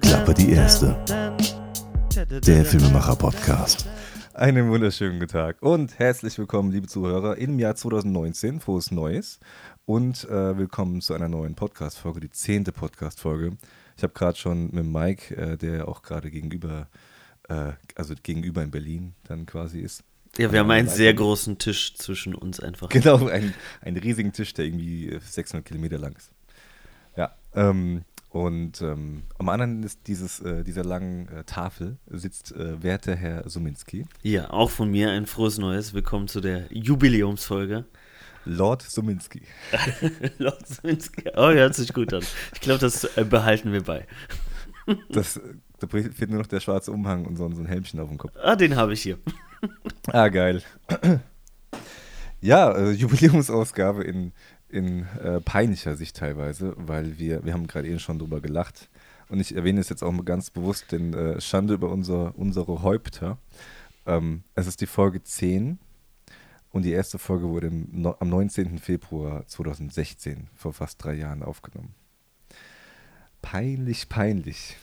Klappe die erste. Der Filmemacher-Podcast. Einen wunderschönen guten Tag und herzlich willkommen, liebe Zuhörer, im Jahr 2019. Frohes Neues und äh, willkommen zu einer neuen Podcast-Folge, die zehnte Podcast-Folge. Ich habe gerade schon mit Mike, äh, der auch gerade gegenüber, äh, also gegenüber in Berlin dann quasi ist. Ja, wir haben einen sehr großen Tisch zwischen uns einfach. Genau, einen, einen riesigen Tisch, der irgendwie 600 Kilometer lang ist. Ja, ähm, und ähm, am anderen ist dieses, äh, dieser langen äh, Tafel sitzt äh, werter Herr Suminski. Ja, auch von mir ein frohes Neues. Willkommen zu der Jubiläumsfolge. Lord Suminski. Lord Suminski. Oh, hört sich gut an. Ich glaube, das äh, behalten wir bei. Das, da fehlt nur noch der schwarze Umhang und so, so ein Helmchen auf dem Kopf. Ah, den habe ich hier. Ah, geil. Ja, äh, Jubiläumsausgabe in, in äh, peinlicher Sicht teilweise, weil wir, wir haben gerade eben schon drüber gelacht. Und ich erwähne es jetzt auch mal ganz bewusst, denn äh, Schande über unser, unsere Häupter. Ähm, es ist die Folge 10 und die erste Folge wurde im, no, am 19. Februar 2016, vor fast drei Jahren, aufgenommen. Peinlich, peinlich.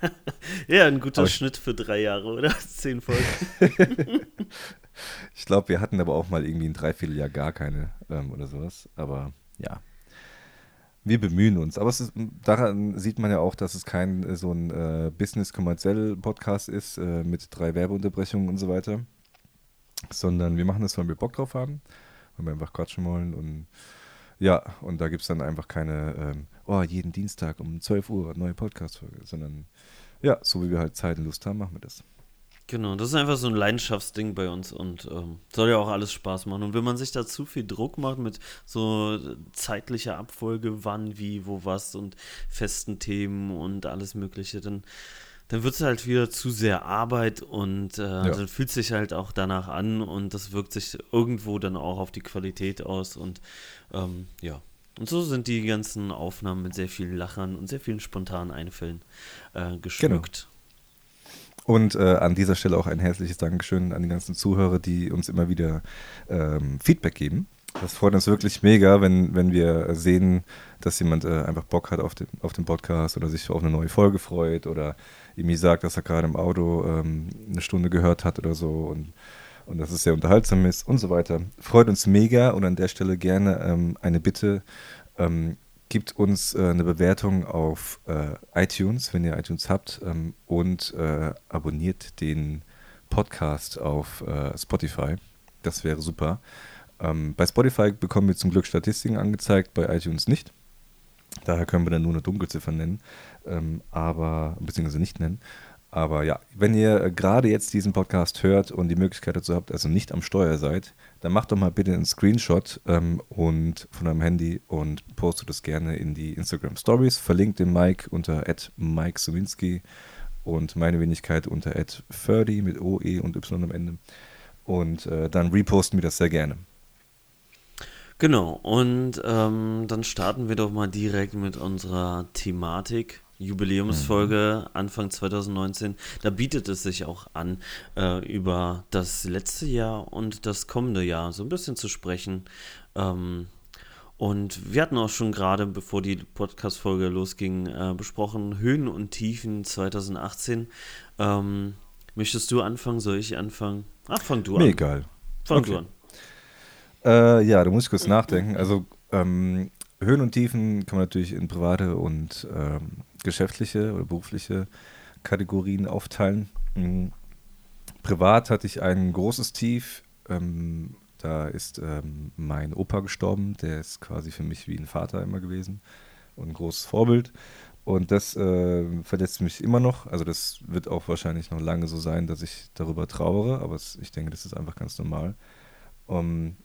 ja, ein guter Aber- Schnitt für drei Jahre, oder? Zehn Folgen. Ich glaube, wir hatten aber auch mal irgendwie ein Dreivierteljahr gar keine ähm, oder sowas. Aber ja, wir bemühen uns. Aber ist, daran sieht man ja auch, dass es kein äh, so ein äh, Business-Kommerziell-Podcast ist äh, mit drei Werbeunterbrechungen und so weiter. Sondern wir machen das, weil wir Bock drauf haben, weil wir einfach quatschen wollen. Und ja, und da gibt es dann einfach keine, ähm, oh, jeden Dienstag um 12 Uhr neue Podcast-Folge, sondern ja, so wie wir halt Zeit und Lust haben, machen wir das. Genau, das ist einfach so ein Leidenschaftsding bei uns und ähm, soll ja auch alles Spaß machen. Und wenn man sich da zu viel Druck macht mit so zeitlicher Abfolge, wann, wie, wo, was und festen Themen und alles Mögliche, dann, dann wird es halt wieder zu sehr Arbeit und äh, dann fühlt sich halt auch danach an und das wirkt sich irgendwo dann auch auf die Qualität aus und ähm, ja. Und so sind die ganzen Aufnahmen mit sehr vielen Lachern und sehr vielen spontanen Einfällen äh, geschmückt. Und äh, an dieser Stelle auch ein herzliches Dankeschön an die ganzen Zuhörer, die uns immer wieder ähm, Feedback geben. Das freut uns wirklich mega, wenn, wenn wir sehen, dass jemand äh, einfach Bock hat auf den, auf den Podcast oder sich auf eine neue Folge freut oder irgendwie sagt, dass er gerade im Auto ähm, eine Stunde gehört hat oder so und, und dass es sehr unterhaltsam ist und so weiter. Freut uns mega und an der Stelle gerne ähm, eine Bitte. Ähm, Gebt uns äh, eine Bewertung auf äh, iTunes, wenn ihr iTunes habt, ähm, und äh, abonniert den Podcast auf äh, Spotify. Das wäre super. Ähm, bei Spotify bekommen wir zum Glück Statistiken angezeigt, bei iTunes nicht. Daher können wir dann nur eine Dunkelziffer nennen, ähm, aber beziehungsweise nicht nennen. Aber ja, wenn ihr äh, gerade jetzt diesen Podcast hört und die Möglichkeit dazu habt, also nicht am Steuer seid, dann macht doch mal bitte einen Screenshot ähm, und von eurem Handy und postet es gerne in die Instagram Stories. Verlinkt den Mike unter Mike und meine Wenigkeit unter Ferdi mit O, E und Y am Ende. Und äh, dann reposten wir das sehr gerne. Genau, und ähm, dann starten wir doch mal direkt mit unserer Thematik. Jubiläumsfolge Anfang 2019. Da bietet es sich auch an, äh, über das letzte Jahr und das kommende Jahr so ein bisschen zu sprechen. Ähm, und wir hatten auch schon gerade, bevor die Podcast-Folge losging, äh, besprochen Höhen und Tiefen 2018. Ähm, möchtest du anfangen? Soll ich anfangen? Ach, fang du Mir an. egal. Fang Okay. du an. Äh, ja, da muss ich kurz nachdenken. Also ähm, Höhen und Tiefen kann man natürlich in private und ähm, geschäftliche oder berufliche Kategorien aufteilen. Mhm. Privat hatte ich ein großes Tief. Ähm, da ist ähm, mein Opa gestorben. Der ist quasi für mich wie ein Vater immer gewesen und ein großes Vorbild. Und das äh, verletzt mich immer noch. Also das wird auch wahrscheinlich noch lange so sein, dass ich darüber trauere. Aber es, ich denke, das ist einfach ganz normal. Um,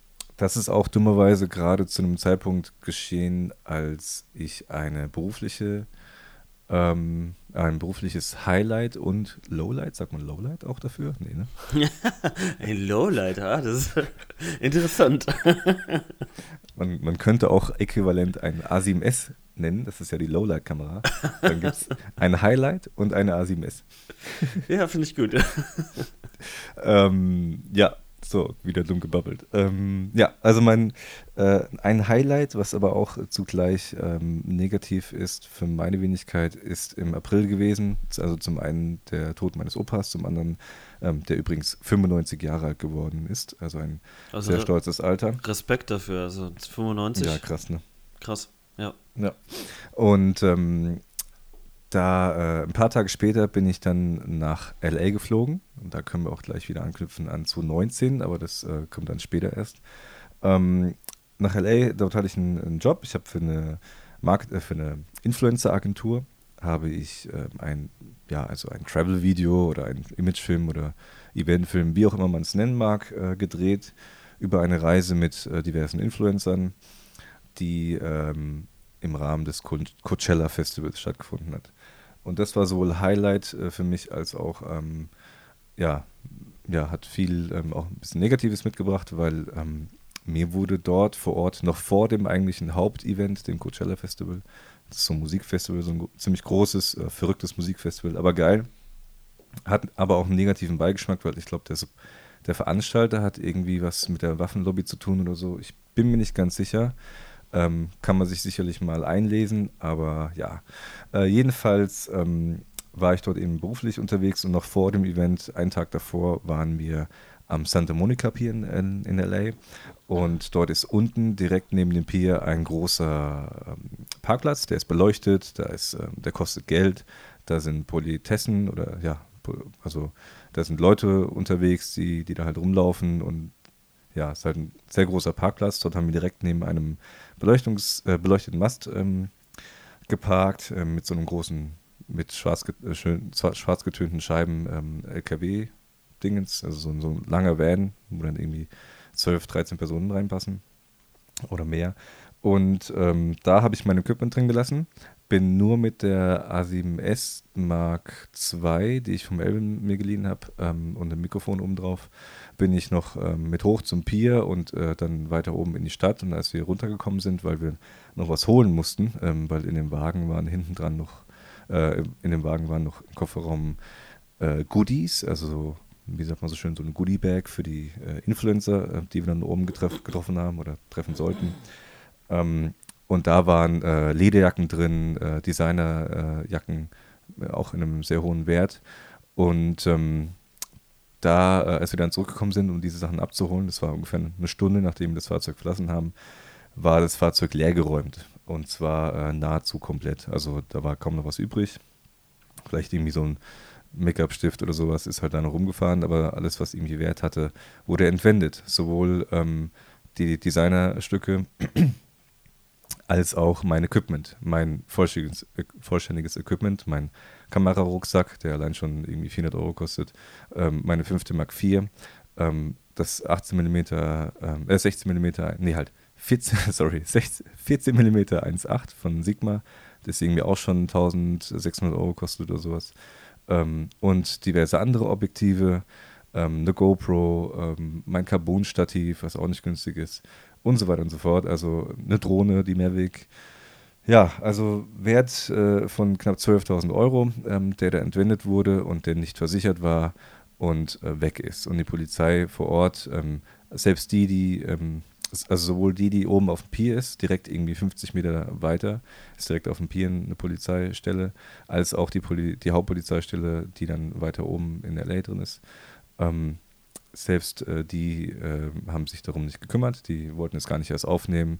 das ist auch dummerweise gerade zu einem Zeitpunkt geschehen, als ich eine berufliche, ähm, ein berufliches Highlight und Lowlight, sagt man Lowlight auch dafür? Nee, ne? Ein Lowlight, ah, das ist interessant. Man, man könnte auch äquivalent ein A7S nennen, das ist ja die Lowlight-Kamera. Dann gibt es ein Highlight und eine A7S. ja, finde ich gut. ähm, ja, so, wieder dumm gebabbelt. Ähm, ja, also mein äh, ein Highlight, was aber auch zugleich ähm, negativ ist für meine Wenigkeit, ist im April gewesen. Also zum einen der Tod meines Opas, zum anderen, ähm, der übrigens 95 Jahre alt geworden ist. Also ein also sehr stolzes Alter. Respekt dafür, also 95. Ja, krass, ne? Krass, ja. Ja. Und ähm, da äh, ein paar Tage später bin ich dann nach LA geflogen und da können wir auch gleich wieder anknüpfen an 2019, aber das äh, kommt dann später erst. Ähm, nach LA, dort hatte ich einen, einen Job. Ich habe für eine Market, äh, eine Influencer-Agentur habe ich äh, ein, ja, also ein Travel-Video oder ein Imagefilm oder Eventfilm, wie auch immer man es nennen mag, äh, gedreht über eine Reise mit äh, diversen Influencern, die ähm, im Rahmen des Coachella Festivals stattgefunden hat. Und das war sowohl Highlight äh, für mich als auch, ähm, ja, ja, hat viel ähm, auch ein bisschen Negatives mitgebracht, weil ähm, mir wurde dort vor Ort noch vor dem eigentlichen Hauptevent, dem Coachella Festival, das ist so ein Musikfestival, so ein ziemlich großes, äh, verrücktes Musikfestival, aber geil. Hat aber auch einen negativen Beigeschmack, weil ich glaube, der, der Veranstalter hat irgendwie was mit der Waffenlobby zu tun oder so. Ich bin mir nicht ganz sicher. Ähm, kann man sich sicherlich mal einlesen, aber ja. Äh, jedenfalls ähm, war ich dort eben beruflich unterwegs und noch vor dem Event, einen Tag davor, waren wir am Santa Monica Pier in, in, in LA. Und dort ist unten direkt neben dem Pier ein großer ähm, Parkplatz, der ist beleuchtet, da ist, ähm, der kostet Geld, da sind Politessen oder ja, also da sind Leute unterwegs, die, die da halt rumlaufen und ja, es ist halt ein sehr großer Parkplatz. Dort haben wir direkt neben einem Beleuchtungs, äh, beleuchteten Mast ähm, geparkt, äh, mit so einem großen, mit schwarz, äh, schön, schwarz getönten Scheiben ähm, LKW-Dingens, also so, so ein langer Van, wo dann irgendwie 12, 13 Personen reinpassen oder mehr. Und ähm, da habe ich mein Equipment drin gelassen bin nur mit der A7S Mark II, die ich vom Elben mir geliehen habe, ähm, und dem Mikrofon oben drauf, bin ich noch ähm, mit hoch zum Pier und äh, dann weiter oben in die Stadt. Und als wir runtergekommen sind, weil wir noch was holen mussten, ähm, weil in dem Wagen waren hinten dran noch, äh, in dem Wagen waren noch im Kofferraum äh, Goodies, also so, wie sagt man so schön, so ein Goodie-Bag für die äh, Influencer, äh, die wir dann oben getroff getroffen haben oder treffen sollten. Ähm, und da waren äh, Lederjacken drin, äh, Designerjacken, äh, auch in einem sehr hohen Wert. Und ähm, da, äh, als wir dann zurückgekommen sind, um diese Sachen abzuholen, das war ungefähr eine Stunde, nachdem wir das Fahrzeug verlassen haben, war das Fahrzeug leergeräumt. Und zwar äh, nahezu komplett. Also da war kaum noch was übrig. Vielleicht irgendwie so ein Make-up-Stift oder sowas ist halt da noch rumgefahren, aber alles, was irgendwie Wert hatte, wurde entwendet. Sowohl ähm, die Designerstücke als auch mein Equipment, mein vollständiges, vollständiges Equipment, mein Kamerarucksack, der allein schon irgendwie 400 Euro kostet, ähm, meine 5. Mark IV, ähm, das 18 mm, ähm, äh, 16 mm, nee halt, 14, sorry, 16, 14 mm 1.8 von Sigma, das irgendwie auch schon 1600 Euro kostet oder sowas. Ähm, und diverse andere Objektive, ähm, eine GoPro, ähm, mein Carbon-Stativ, was auch nicht günstig ist und so weiter und so fort. Also eine Drohne, die Mehrweg. Ja, also Wert äh, von knapp 12.000 Euro, ähm, der da entwendet wurde und der nicht versichert war und äh, weg ist. Und die Polizei vor Ort, ähm, selbst die, die, ähm, also sowohl die, die oben auf dem Pier ist, direkt irgendwie 50 Meter weiter, ist direkt auf dem Pier eine Polizeistelle, als auch die, Poli die Hauptpolizeistelle, die dann weiter oben in LA drin ist. Selbst äh, die äh, haben sich darum nicht gekümmert, die wollten es gar nicht erst aufnehmen.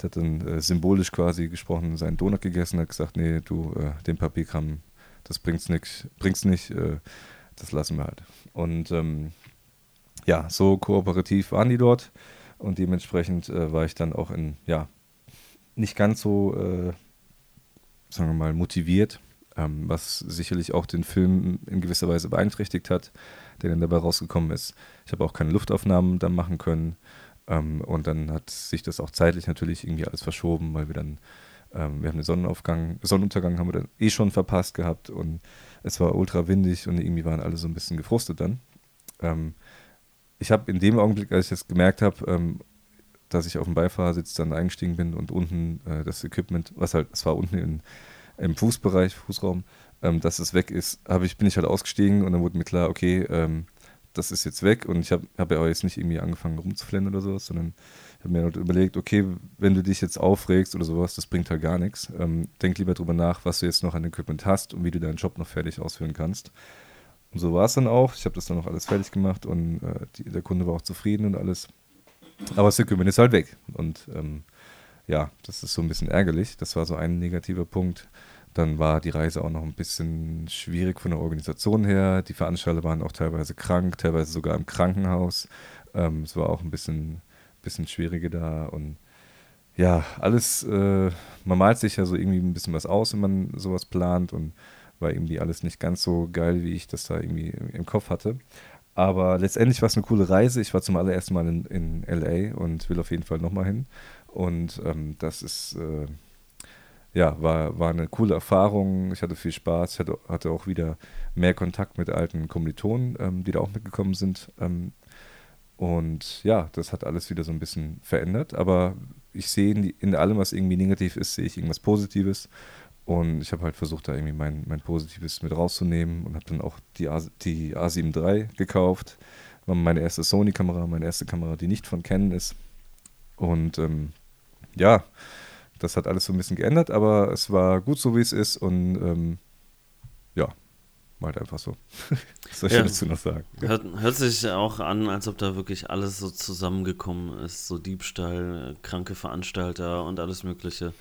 Der hat dann äh, symbolisch quasi gesprochen, seinen Donut gegessen, hat gesagt, nee, du, äh, den Papierkram, das bringt's nicht, bringt's nicht, äh, das lassen wir halt. Und ähm, ja, so kooperativ waren die dort und dementsprechend äh, war ich dann auch in, ja, nicht ganz so, sagen wir mal, motiviert, ähm, was sicherlich auch den Film in gewisser Weise beeinträchtigt hat der dann dabei rausgekommen ist. Ich habe auch keine Luftaufnahmen dann machen können. Ähm, und dann hat sich das auch zeitlich natürlich irgendwie alles verschoben, weil wir dann, ähm, wir haben den Sonnenaufgang, Sonnenuntergang haben wir dann eh schon verpasst gehabt und es war ultra windig und irgendwie waren alle so ein bisschen gefrustet dann. Ähm, ich habe in dem Augenblick, als ich das gemerkt habe, ähm, dass ich auf dem Beifahrersitz dann eingestiegen bin und unten äh, das Equipment, was halt, es war unten in, im Fußbereich, Fußraum, ähm, dass es weg ist, ich, bin ich halt ausgestiegen und dann wurde mir klar, okay, ähm, das ist jetzt weg und ich habe hab ja auch jetzt nicht irgendwie angefangen rumzuflennen oder sowas, sondern habe mir halt überlegt, okay, wenn du dich jetzt aufregst oder sowas, das bringt halt gar nichts. Ähm, denk lieber drüber nach, was du jetzt noch an Equipment hast und wie du deinen Job noch fertig ausführen kannst. Und so war es dann auch. Ich habe das dann noch alles fertig gemacht und äh, die, der Kunde war auch zufrieden und alles. Aber das Equipment ist halt weg. Und ähm, ja, das ist so ein bisschen ärgerlich. Das war so ein negativer Punkt. Dann war die Reise auch noch ein bisschen schwierig von der Organisation her. Die Veranstalter waren auch teilweise krank, teilweise sogar im Krankenhaus. Ähm, es war auch ein bisschen, bisschen schwieriger da und ja, alles, äh, man malt sich ja so irgendwie ein bisschen was aus, wenn man sowas plant und war irgendwie alles nicht ganz so geil, wie ich das da irgendwie im Kopf hatte. Aber letztendlich war es eine coole Reise. Ich war zum allerersten Mal in, in LA und will auf jeden Fall nochmal hin. Und ähm, das ist, äh, ja, war, war eine coole Erfahrung. Ich hatte viel Spaß. Ich hatte, hatte auch wieder mehr Kontakt mit alten Kommilitonen, ähm, die da auch mitgekommen sind. Ähm, und ja, das hat alles wieder so ein bisschen verändert. Aber ich sehe in, in allem, was irgendwie negativ ist, sehe ich irgendwas Positives. Und ich habe halt versucht, da irgendwie mein, mein Positives mit rauszunehmen und habe dann auch die, A, die A7 III gekauft. War meine erste Sony-Kamera, meine erste Kamera, die nicht von Canon ist. Und ähm, ja, das hat alles so ein bisschen geändert, aber es war gut so, wie es ist und ähm, ja, halt einfach so. Was soll ich ja, dazu noch sagen? Hört, hört, sich auch an, als ob da wirklich alles so zusammengekommen ist, so Diebstahl, kranke Veranstalter und alles Mögliche.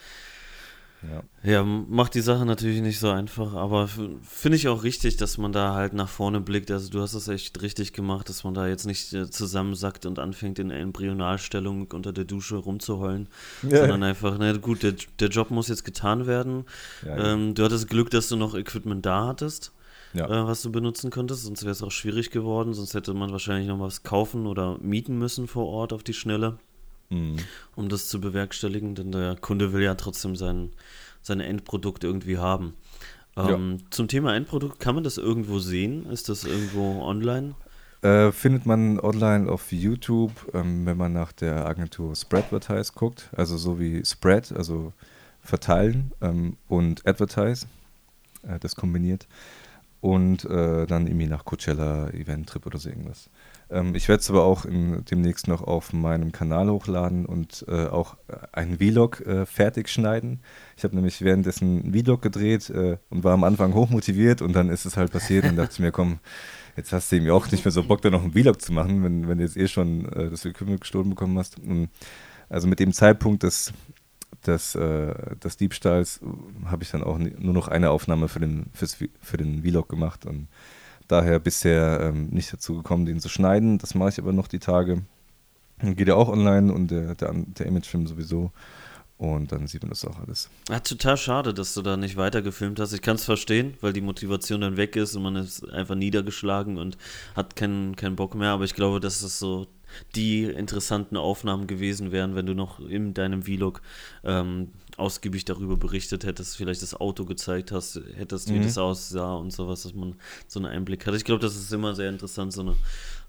Ja. ja, macht die Sache natürlich nicht so einfach, aber finde ich auch richtig, dass man da halt nach vorne blickt. Also du hast es echt richtig gemacht, dass man da jetzt nicht äh, zusammensackt und anfängt in Embryonalstellung unter der Dusche rumzuheulen, ja. sondern einfach, na gut, der, der Job muss jetzt getan werden. Ja, ähm, du hattest Glück, dass du noch Equipment da hattest. Äh, was du benutzen konntest, sonst wäre es auch schwierig geworden, sonst hätte man wahrscheinlich noch was kaufen oder mieten müssen vor Ort auf die Schnelle mhm. um das zu bewerkstelligen, denn der Kunde will ja trotzdem sein, sein Endprodukt irgendwie haben. Ähm, ja. Zum Thema Endprodukt, kann man das irgendwo sehen? Ist das irgendwo online? Äh, findet man online auf YouTube, ähm, wenn man nach der Agentur Spreadvertise guckt, also so wie Spread, also verteilen ähm, und Advertise, äh, das kombiniert. Und äh, dann irgendwie nach Coachella, Event Trip oder so irgendwas. Ähm, ich werde es aber auch in, demnächst noch auf meinem Kanal hochladen und äh, auch einen Vlog äh, fertig schneiden. Ich habe nämlich währenddessen einen Vlog gedreht äh, und war am Anfang hochmotiviert und dann ist es halt passiert und dachte mir, komm, jetzt hast du eben auch nicht mehr so Bock, da noch einen Vlog zu machen, wenn, wenn du jetzt eh schon äh, das Equipment gestohlen bekommen hast. Und also mit dem Zeitpunkt des, des, äh, des Diebstahls habe ich dann auch nur noch eine Aufnahme für den, fürs, für den Vlog gemacht und daher bisher ähm, nicht dazu gekommen, den zu schneiden. Das mache ich aber noch die Tage. Dann geht ja auch online und der, der, der Imagefilm sowieso. Und dann sieht man das auch alles. Ja, total schade, dass du da nicht weiter gefilmt hast. Ich kann es verstehen, weil die Motivation dann weg ist und man ist einfach niedergeschlagen und hat keinen, keinen Bock mehr. Aber ich glaube, das ist so die interessanten Aufnahmen gewesen wären, wenn du noch in deinem Vlog ähm, ausgiebig darüber berichtet hättest, vielleicht das Auto gezeigt hast, hättest, wie mhm. das aussah und sowas, dass man so einen Einblick hat. Ich glaube, das ist immer sehr interessant, so eine,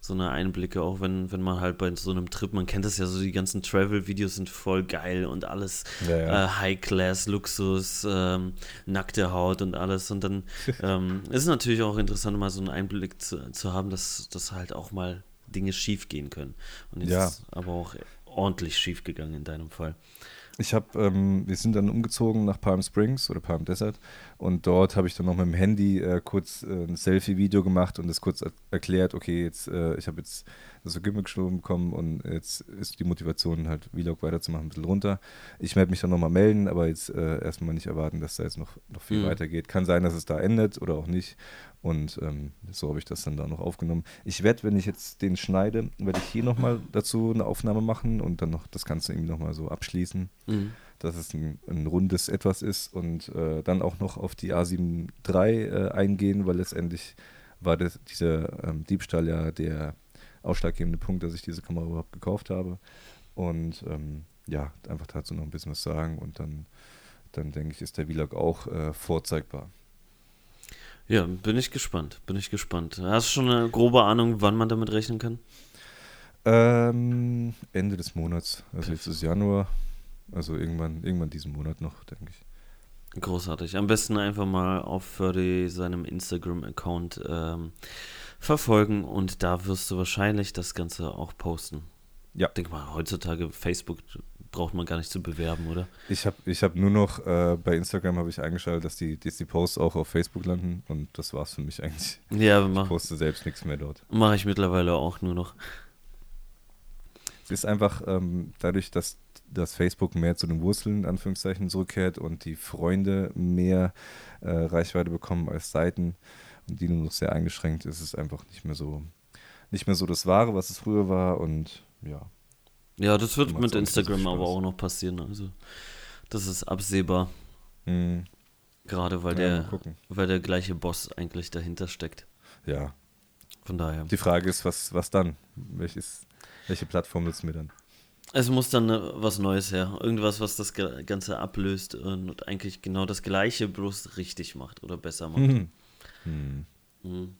so eine Einblicke, auch wenn, wenn man halt bei so einem Trip, man kennt das ja so, die ganzen Travel-Videos sind voll geil und alles ja, ja. äh, High-Class, Luxus, ähm, nackte Haut und alles. Und dann ähm, ist es natürlich auch interessant, mal so einen Einblick zu, zu haben, dass das halt auch mal Dinge schief gehen können. Und jetzt ja. ist aber auch ordentlich schief gegangen in deinem Fall. Ich habe, ähm, wir sind dann umgezogen nach Palm Springs oder Palm Desert und dort habe ich dann noch mit dem Handy äh, kurz äh, ein Selfie-Video gemacht und das kurz er erklärt, okay, jetzt, äh, ich habe jetzt das Gimmick geschoben bekommen und jetzt ist die Motivation halt Vlog weiterzumachen ein bisschen runter. Ich werde mich dann nochmal melden, aber jetzt äh, erstmal nicht erwarten, dass da jetzt noch, noch viel mhm. weitergeht. Kann sein, dass es da endet oder auch nicht und ähm, so habe ich das dann da noch aufgenommen. Ich werde, wenn ich jetzt den schneide, werde ich hier nochmal dazu eine Aufnahme machen und dann noch das Ganze irgendwie nochmal so abschließen, mhm. dass es ein, ein, rundes Etwas ist und äh, dann auch noch auf die A7 III äh, eingehen, weil letztendlich war das, dieser ähm, Diebstahl ja der ausschlaggebende Punkt, dass ich diese Kamera überhaupt gekauft habe. Und ähm, ja, einfach dazu noch ein bisschen was sagen und dann, dann denke ich, ist der Vlog auch äh, vorzeigbar. Ja, bin ich gespannt. Bin ich gespannt. Hast du schon eine grobe Ahnung, wann man damit rechnen kann? Ähm, Ende des Monats. Also jetzt ist Januar. Also irgendwann, irgendwann diesen Monat noch, denke ich. Großartig. Am besten einfach mal auf Ferdi seinem Instagram-Account ähm, verfolgen und da wirst du wahrscheinlich das Ganze auch posten. Ja. Denk mal, heutzutage Facebook braucht man gar nicht zu bewerben, oder? Ich habe ich hab nur noch äh, bei Instagram habe ich eingeschaltet, dass die, dass die Posts auch auf Facebook landen und das war's für mich eigentlich. Ja, Ich mache poste selbst nichts mehr dort. mach ich mittlerweile auch nur noch. Es ist einfach ähm, dadurch, dass, dass Facebook mehr zu den Wurzeln, in Anführungszeichen, zurückkehrt und die Freunde mehr äh, Reichweite bekommen als Seiten die nur noch sehr eingeschränkt, ist es einfach nicht mehr so, nicht mehr so das Wahre, was es früher war und ja. Ja, das wird mit Instagram aber auch noch passieren. Also, das ist absehbar, Hm, gerade weil, ja, der, weil der gleiche Boss eigentlich dahinter steckt. Ja, Von daher. die Frage ist, was, was dann? Welches, welche Plattform nutzen wir dann? Es muss dann äh, was Neues her. Irgendwas, was das Ganze ablöst und eigentlich genau das Gleiche bloß richtig macht oder besser macht. Hm. Hm. Mhm.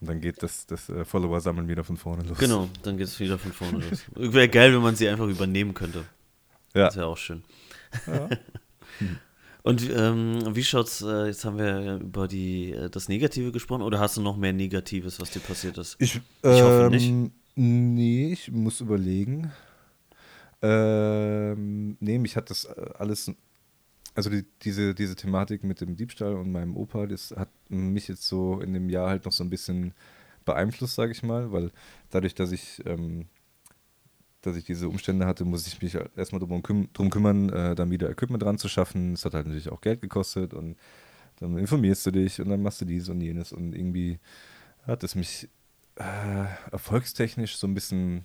Und dann geht das, das äh, Follower-Sammeln wieder von vorne los. Genau, dann geht es wieder von vorne los. Wäre geil, wenn man sie einfach übernehmen könnte. Ja. Das wäre auch schön. Ja. Und ähm, wie schaut's, äh, jetzt haben wir über die, äh, das Negative gesprochen, oder hast du noch mehr Negatives, was dir passiert ist? Ich, Ich hoffe nicht. ähm, Nee, ich muss überlegen. Ähm, nee, mich hat das äh, alles, also die, diese, diese Thematik mit dem Diebstahl und meinem Opa, das hat mich jetzt so in dem Jahr halt noch so ein bisschen beeinflusst, sage ich mal, weil dadurch, dass ich, ähm, dass ich diese Umstände hatte, muss ich mich halt erstmal drum, drum kümmern, äh, dann wieder Equipment dran zu schaffen. Es hat halt natürlich auch Geld gekostet und dann informierst du dich und dann machst du dies und jenes und irgendwie hat es mich äh, erfolgstechnisch so ein bisschen,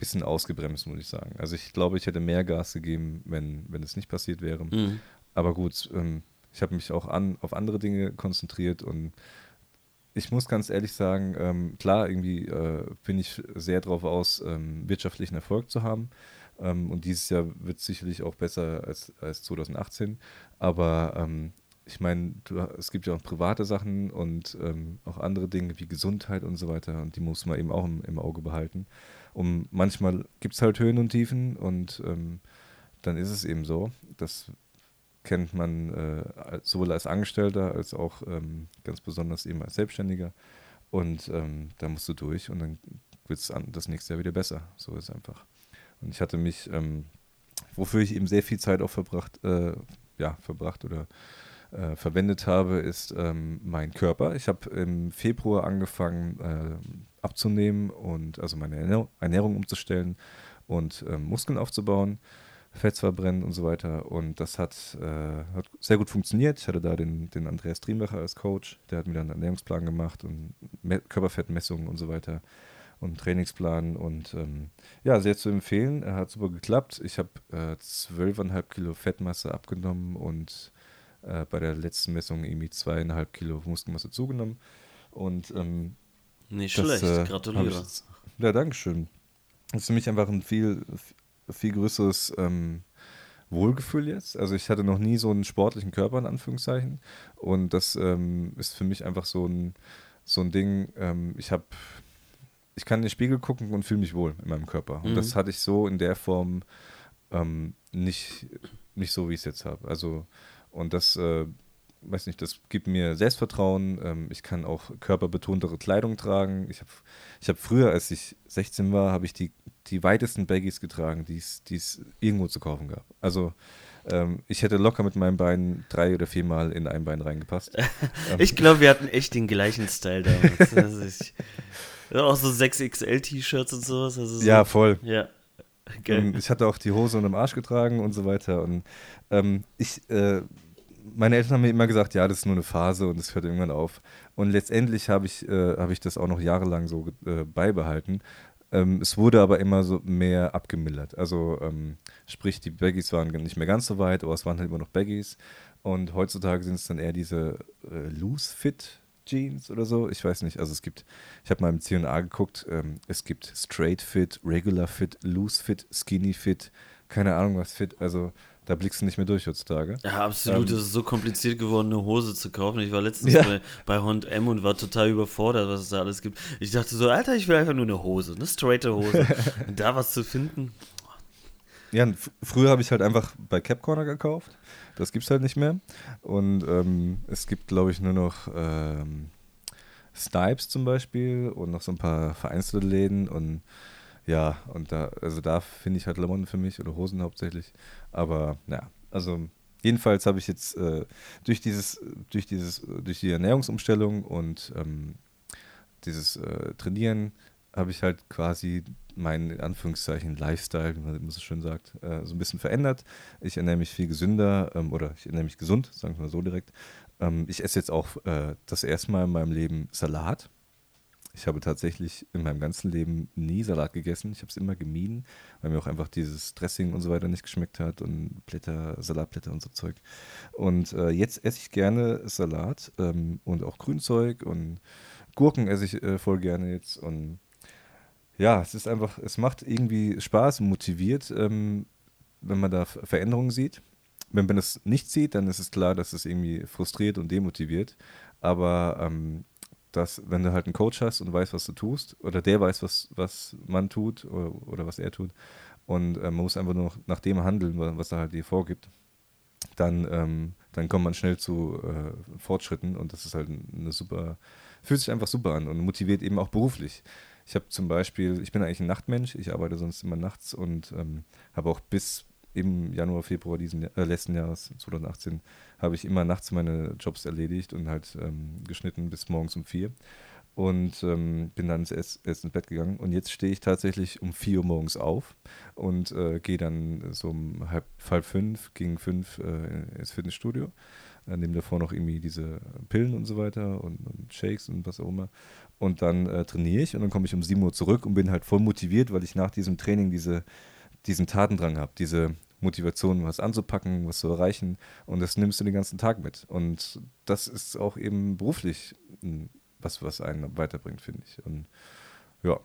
bisschen ausgebremst, muss ich sagen. Also ich glaube, ich hätte mehr Gas gegeben, wenn, wenn es nicht passiert wäre. Mhm. Aber gut, ähm, ich habe mich auch an, auf andere Dinge konzentriert und ich muss ganz ehrlich sagen, ähm, klar, irgendwie äh, bin ich sehr darauf aus, ähm, wirtschaftlichen Erfolg zu haben. Ähm, und dieses Jahr wird sicherlich auch besser als, als 2018. Aber ähm, ich meine, es gibt ja auch private Sachen und ähm, auch andere Dinge wie Gesundheit und so weiter. Und die muss man eben auch im, im Auge behalten. Und manchmal gibt es halt Höhen und Tiefen und ähm, dann ist es eben so. Das kennt man äh, sowohl als Angestellter als auch ähm, ganz besonders eben als Selbstständiger. Und ähm, da musst du durch und dann wird es das nächste Jahr wieder besser. So ist es einfach. Und ich hatte mich, ähm, wofür ich eben sehr viel Zeit auch verbracht, äh, ja, verbracht oder äh, verwendet habe, ist ähm, mein Körper. Ich habe im Februar angefangen äh, abzunehmen und also meine Ernähr Ernährung umzustellen und ähm, Muskeln aufzubauen. Fett verbrennen und so weiter. Und das hat, äh, hat sehr gut funktioniert. Ich hatte da den, den Andreas Triembacher als Coach, der hat mir dann einen Ernährungsplan gemacht und Me Körperfettmessungen und so weiter und Trainingsplan und ähm, ja, sehr zu empfehlen. Er hat super geklappt. Ich habe äh, 12,5 Kilo Fettmasse abgenommen und äh, bei der letzten Messung irgendwie 2,5 Kilo Muskelmasse zugenommen. Und ähm, Nicht das, schlecht, äh, gratuliere. ich jetzt- Ja, Dankeschön. Das ist für mich einfach ein viel, viel größeres ähm, Wohlgefühl jetzt. Also ich hatte noch nie so einen sportlichen Körper in Anführungszeichen. Und das ähm, ist für mich einfach so ein, so ein Ding. Ähm, ich habe, ich kann in den Spiegel gucken und fühle mich wohl in meinem Körper. Und Mhm. das hatte ich so in der Form ähm, nicht, nicht so, wie ich es jetzt habe. Also, und das, äh, weiß nicht, das gibt mir Selbstvertrauen. Ähm, ich kann auch körperbetontere Kleidung tragen. Ich habe ich hab früher, als ich 16 war, habe ich die, die weitesten Baggies getragen, die es irgendwo zu kaufen gab. Also, ähm, ich hätte locker mit meinem Bein drei oder viermal in ein Bein reingepasst. Ähm, Ich glaube, wir hatten echt den gleichen Style damals. Also ich, auch so 6XL-T-Shirts und sowas. Also so, ja, voll. Ja. Und Geil. ich hatte auch die Hose unterm Arsch getragen und so weiter. Und ähm, ich, äh, meine Eltern haben mir immer gesagt, ja, das ist nur eine Phase und das hört irgendwann auf. Und letztendlich habe ich, äh, habe ich das auch noch jahrelang so äh, beibehalten. Ähm, es wurde aber immer so mehr abgemildert. Also ähm, sprich, die Baggies waren nicht mehr ganz so weit, aber es waren halt immer noch Baggies. Und heutzutage sind es dann eher diese äh, Loose Fit Jeans oder so. Ich weiß nicht. Also es gibt, ich habe mal im C&A geguckt, ähm, es gibt Straight Fit, Regular Fit, Loose Fit, Skinny Fit, keine Ahnung was Fit. Also da blickst du nicht mehr durch heutzutage. Ja, absolut. Ähm, es ist so kompliziert geworden, eine Hose zu kaufen. Ich war letztens Ja. bei, bei H&M und war total überfordert, was es da alles gibt. Ich dachte so, Alter, ich will einfach nur eine Hose, eine straighte Hose. und da was zu finden. Ja, früher habe ich halt einfach bei Cap Corner gekauft. Das gibt es halt nicht mehr. Und ähm, es gibt, glaube ich, nur noch ähm, Snipes zum Beispiel und noch so ein paar vereinzelte Läden und ja, und da, also da finde ich halt Lamon für mich oder Hosen hauptsächlich. Aber ja, also jedenfalls habe ich jetzt äh, durch dieses, durch dieses, durch die Ernährungsumstellung und ähm, dieses äh, Trainieren habe ich halt quasi meinen in Anführungszeichen Lifestyle, wie man so schön sagt, äh, so ein bisschen verändert. Ich ernähre mich viel gesünder ähm, oder ich ernähre mich gesund, sagen wir mal so direkt. Ähm, ich esse jetzt auch äh, das erste Mal in meinem Leben Salat. Ich habe tatsächlich in meinem ganzen Leben nie Salat gegessen. Ich habe es immer gemieden, weil mir auch einfach dieses Dressing und so weiter nicht geschmeckt hat und Blätter, Salatblätter und so Zeug. Und äh, jetzt esse ich gerne Salat ähm, und auch Grünzeug und Gurken esse ich äh, voll gerne jetzt. Und ja, es ist einfach, es macht irgendwie Spaß und motiviert, ähm, wenn man da Veränderungen sieht. Wenn man das nicht sieht, dann ist es klar, dass es irgendwie frustriert und demotiviert. Aber ähm, dass, wenn du halt einen Coach hast und weißt, was du tust, oder der weiß, was, was man tut oder, oder was er tut, und äh, man muss einfach nur noch nach dem handeln, was er halt dir vorgibt, dann, ähm, dann kommt man schnell zu äh, Fortschritten und das ist halt eine super, fühlt sich einfach super an und motiviert eben auch beruflich. Ich habe zum Beispiel, ich bin eigentlich ein Nachtmensch, ich arbeite sonst immer nachts und ähm, habe auch bis im Januar, Februar diesen äh, letzten Jahres, 2018, habe ich immer nachts meine Jobs erledigt und halt ähm, geschnitten bis morgens um vier. Und ähm, bin dann erst, erst ins Bett gegangen. Und jetzt stehe ich tatsächlich um vier Uhr morgens auf und äh, gehe dann so um halb, halb fünf, gegen fünf äh, ins Fitnessstudio. Äh, nehme davor noch irgendwie diese Pillen und so weiter und, und Shakes und was auch immer. Und dann äh, trainiere ich und dann komme ich um sieben Uhr zurück und bin halt voll motiviert, weil ich nach diesem Training diese diesen Tatendrang habe, diese Motivation, was anzupacken, was zu erreichen. Und das nimmst du den ganzen Tag mit. Und das ist auch eben beruflich was, was einen weiterbringt, finde ich. Und ja,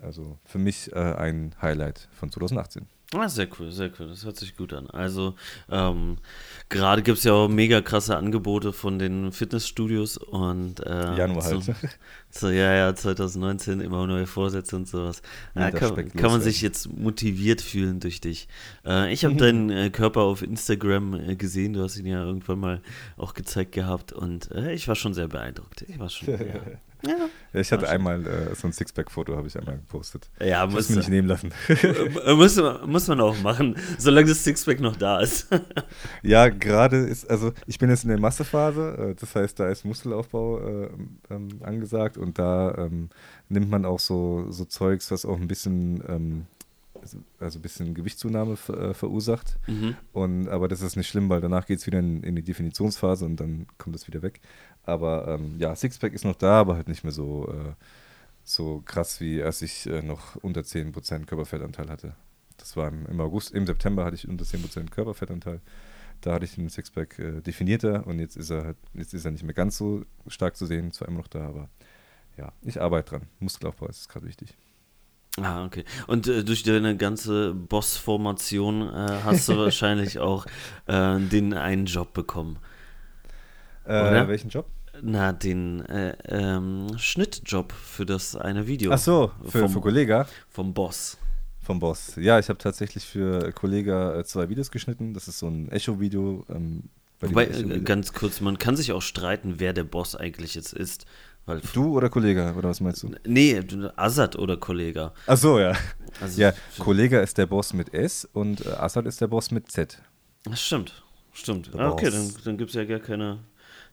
also für mich äh, ein Highlight von 2018. Ah, sehr cool, sehr cool. Das hört sich gut an. Also, ähm, gerade gibt es ja auch mega krasse Angebote von den Fitnessstudios und äh, Januar halt. So, so, ja, ja, 2019 immer neue Vorsätze und sowas. Ja, kann, kann, man sich jetzt motiviert fühlen durch dich. Äh, ich habe deinen äh, Körper auf Instagram äh, gesehen, du hast ihn ja irgendwann mal auch gezeigt gehabt und äh, ich war schon sehr beeindruckt. Ich war schon. ja. Ja, ich hatte einmal äh, so ein Sixpack-Foto, habe ich einmal gepostet. Ja, muss mir nicht nehmen lassen. muss, muss man auch machen, solange das Sixpack noch da ist. ja, gerade ist, also ich bin jetzt in der Massephase, äh, das heißt, da ist Muskelaufbau äh, ähm, angesagt und da ähm, nimmt man auch so, so Zeugs, was auch ein bisschen ähm, also, also ein bisschen Gewichtszunahme äh, verursacht. Mhm. Und, aber das ist nicht schlimm, weil danach geht es wieder in, in, die Definitionsphase und dann kommt es wieder weg. Aber ähm, ja, Sixpack ist noch da, aber halt nicht mehr so, äh, so krass, wie als ich äh, noch unter 10% Körperfettanteil hatte. Das war im, im, August, im September hatte ich unter 10% Körperfettanteil. Da hatte ich den Sixpack äh, definierter und jetzt ist er halt, jetzt ist er nicht mehr ganz so stark zu sehen, zwar immer noch da, aber ja, ich arbeite dran. Muskelaufbau ist gerade wichtig. Ah, okay. Und äh, durch deine ganze Boss-Formation äh, hast du wahrscheinlich auch äh, den einen Job bekommen. Äh, welchen Job? Na, den äh, ähm, Schnittjob für das eine Video. Ach so, für, vom, für Kollega? Vom Boss. Vom Boss. Ja, ich habe tatsächlich für Kollega äh, zwei Videos geschnitten. Das ist so ein Echo-Video. Ähm, Wobei, äh, ganz kurz, man kann sich auch streiten, wer der Boss eigentlich jetzt ist. Weil du oder Kollege, oder was meinst du? Nee, Assad oder Kollege. Ach so, ja. Also, ja, Kollege ist der Boss mit S und äh, Assad ist der Boss mit Z. Das stimmt, stimmt. Ah, okay, dann, dann gibt es ja gar keine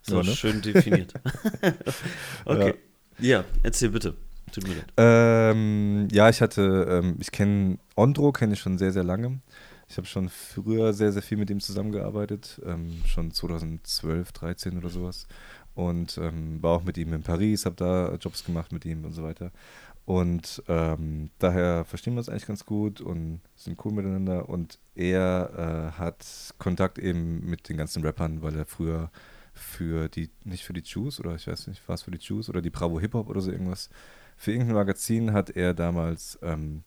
so ja, ne? schön definiert. okay. Ja. ja. erzähl bitte. Tut mir leid. Ähm, ja, ich hatte, ähm, ich kenne Ondro, kenne ich schon sehr, sehr lange. Ich habe schon früher sehr, sehr viel mit ihm zusammengearbeitet, ähm, schon 2012, 13 oder sowas. Und ähm, war auch mit ihm in Paris, habe da Jobs gemacht mit ihm und so weiter. Und ähm, daher verstehen wir uns eigentlich ganz gut und sind cool miteinander. Und er äh, hat Kontakt eben mit den ganzen Rappern, weil er früher für die, nicht für die Juice oder ich weiß nicht, war es für die Juice oder die Bravo Hip Hop oder so irgendwas. Für irgendein Magazin hat er damals ähm,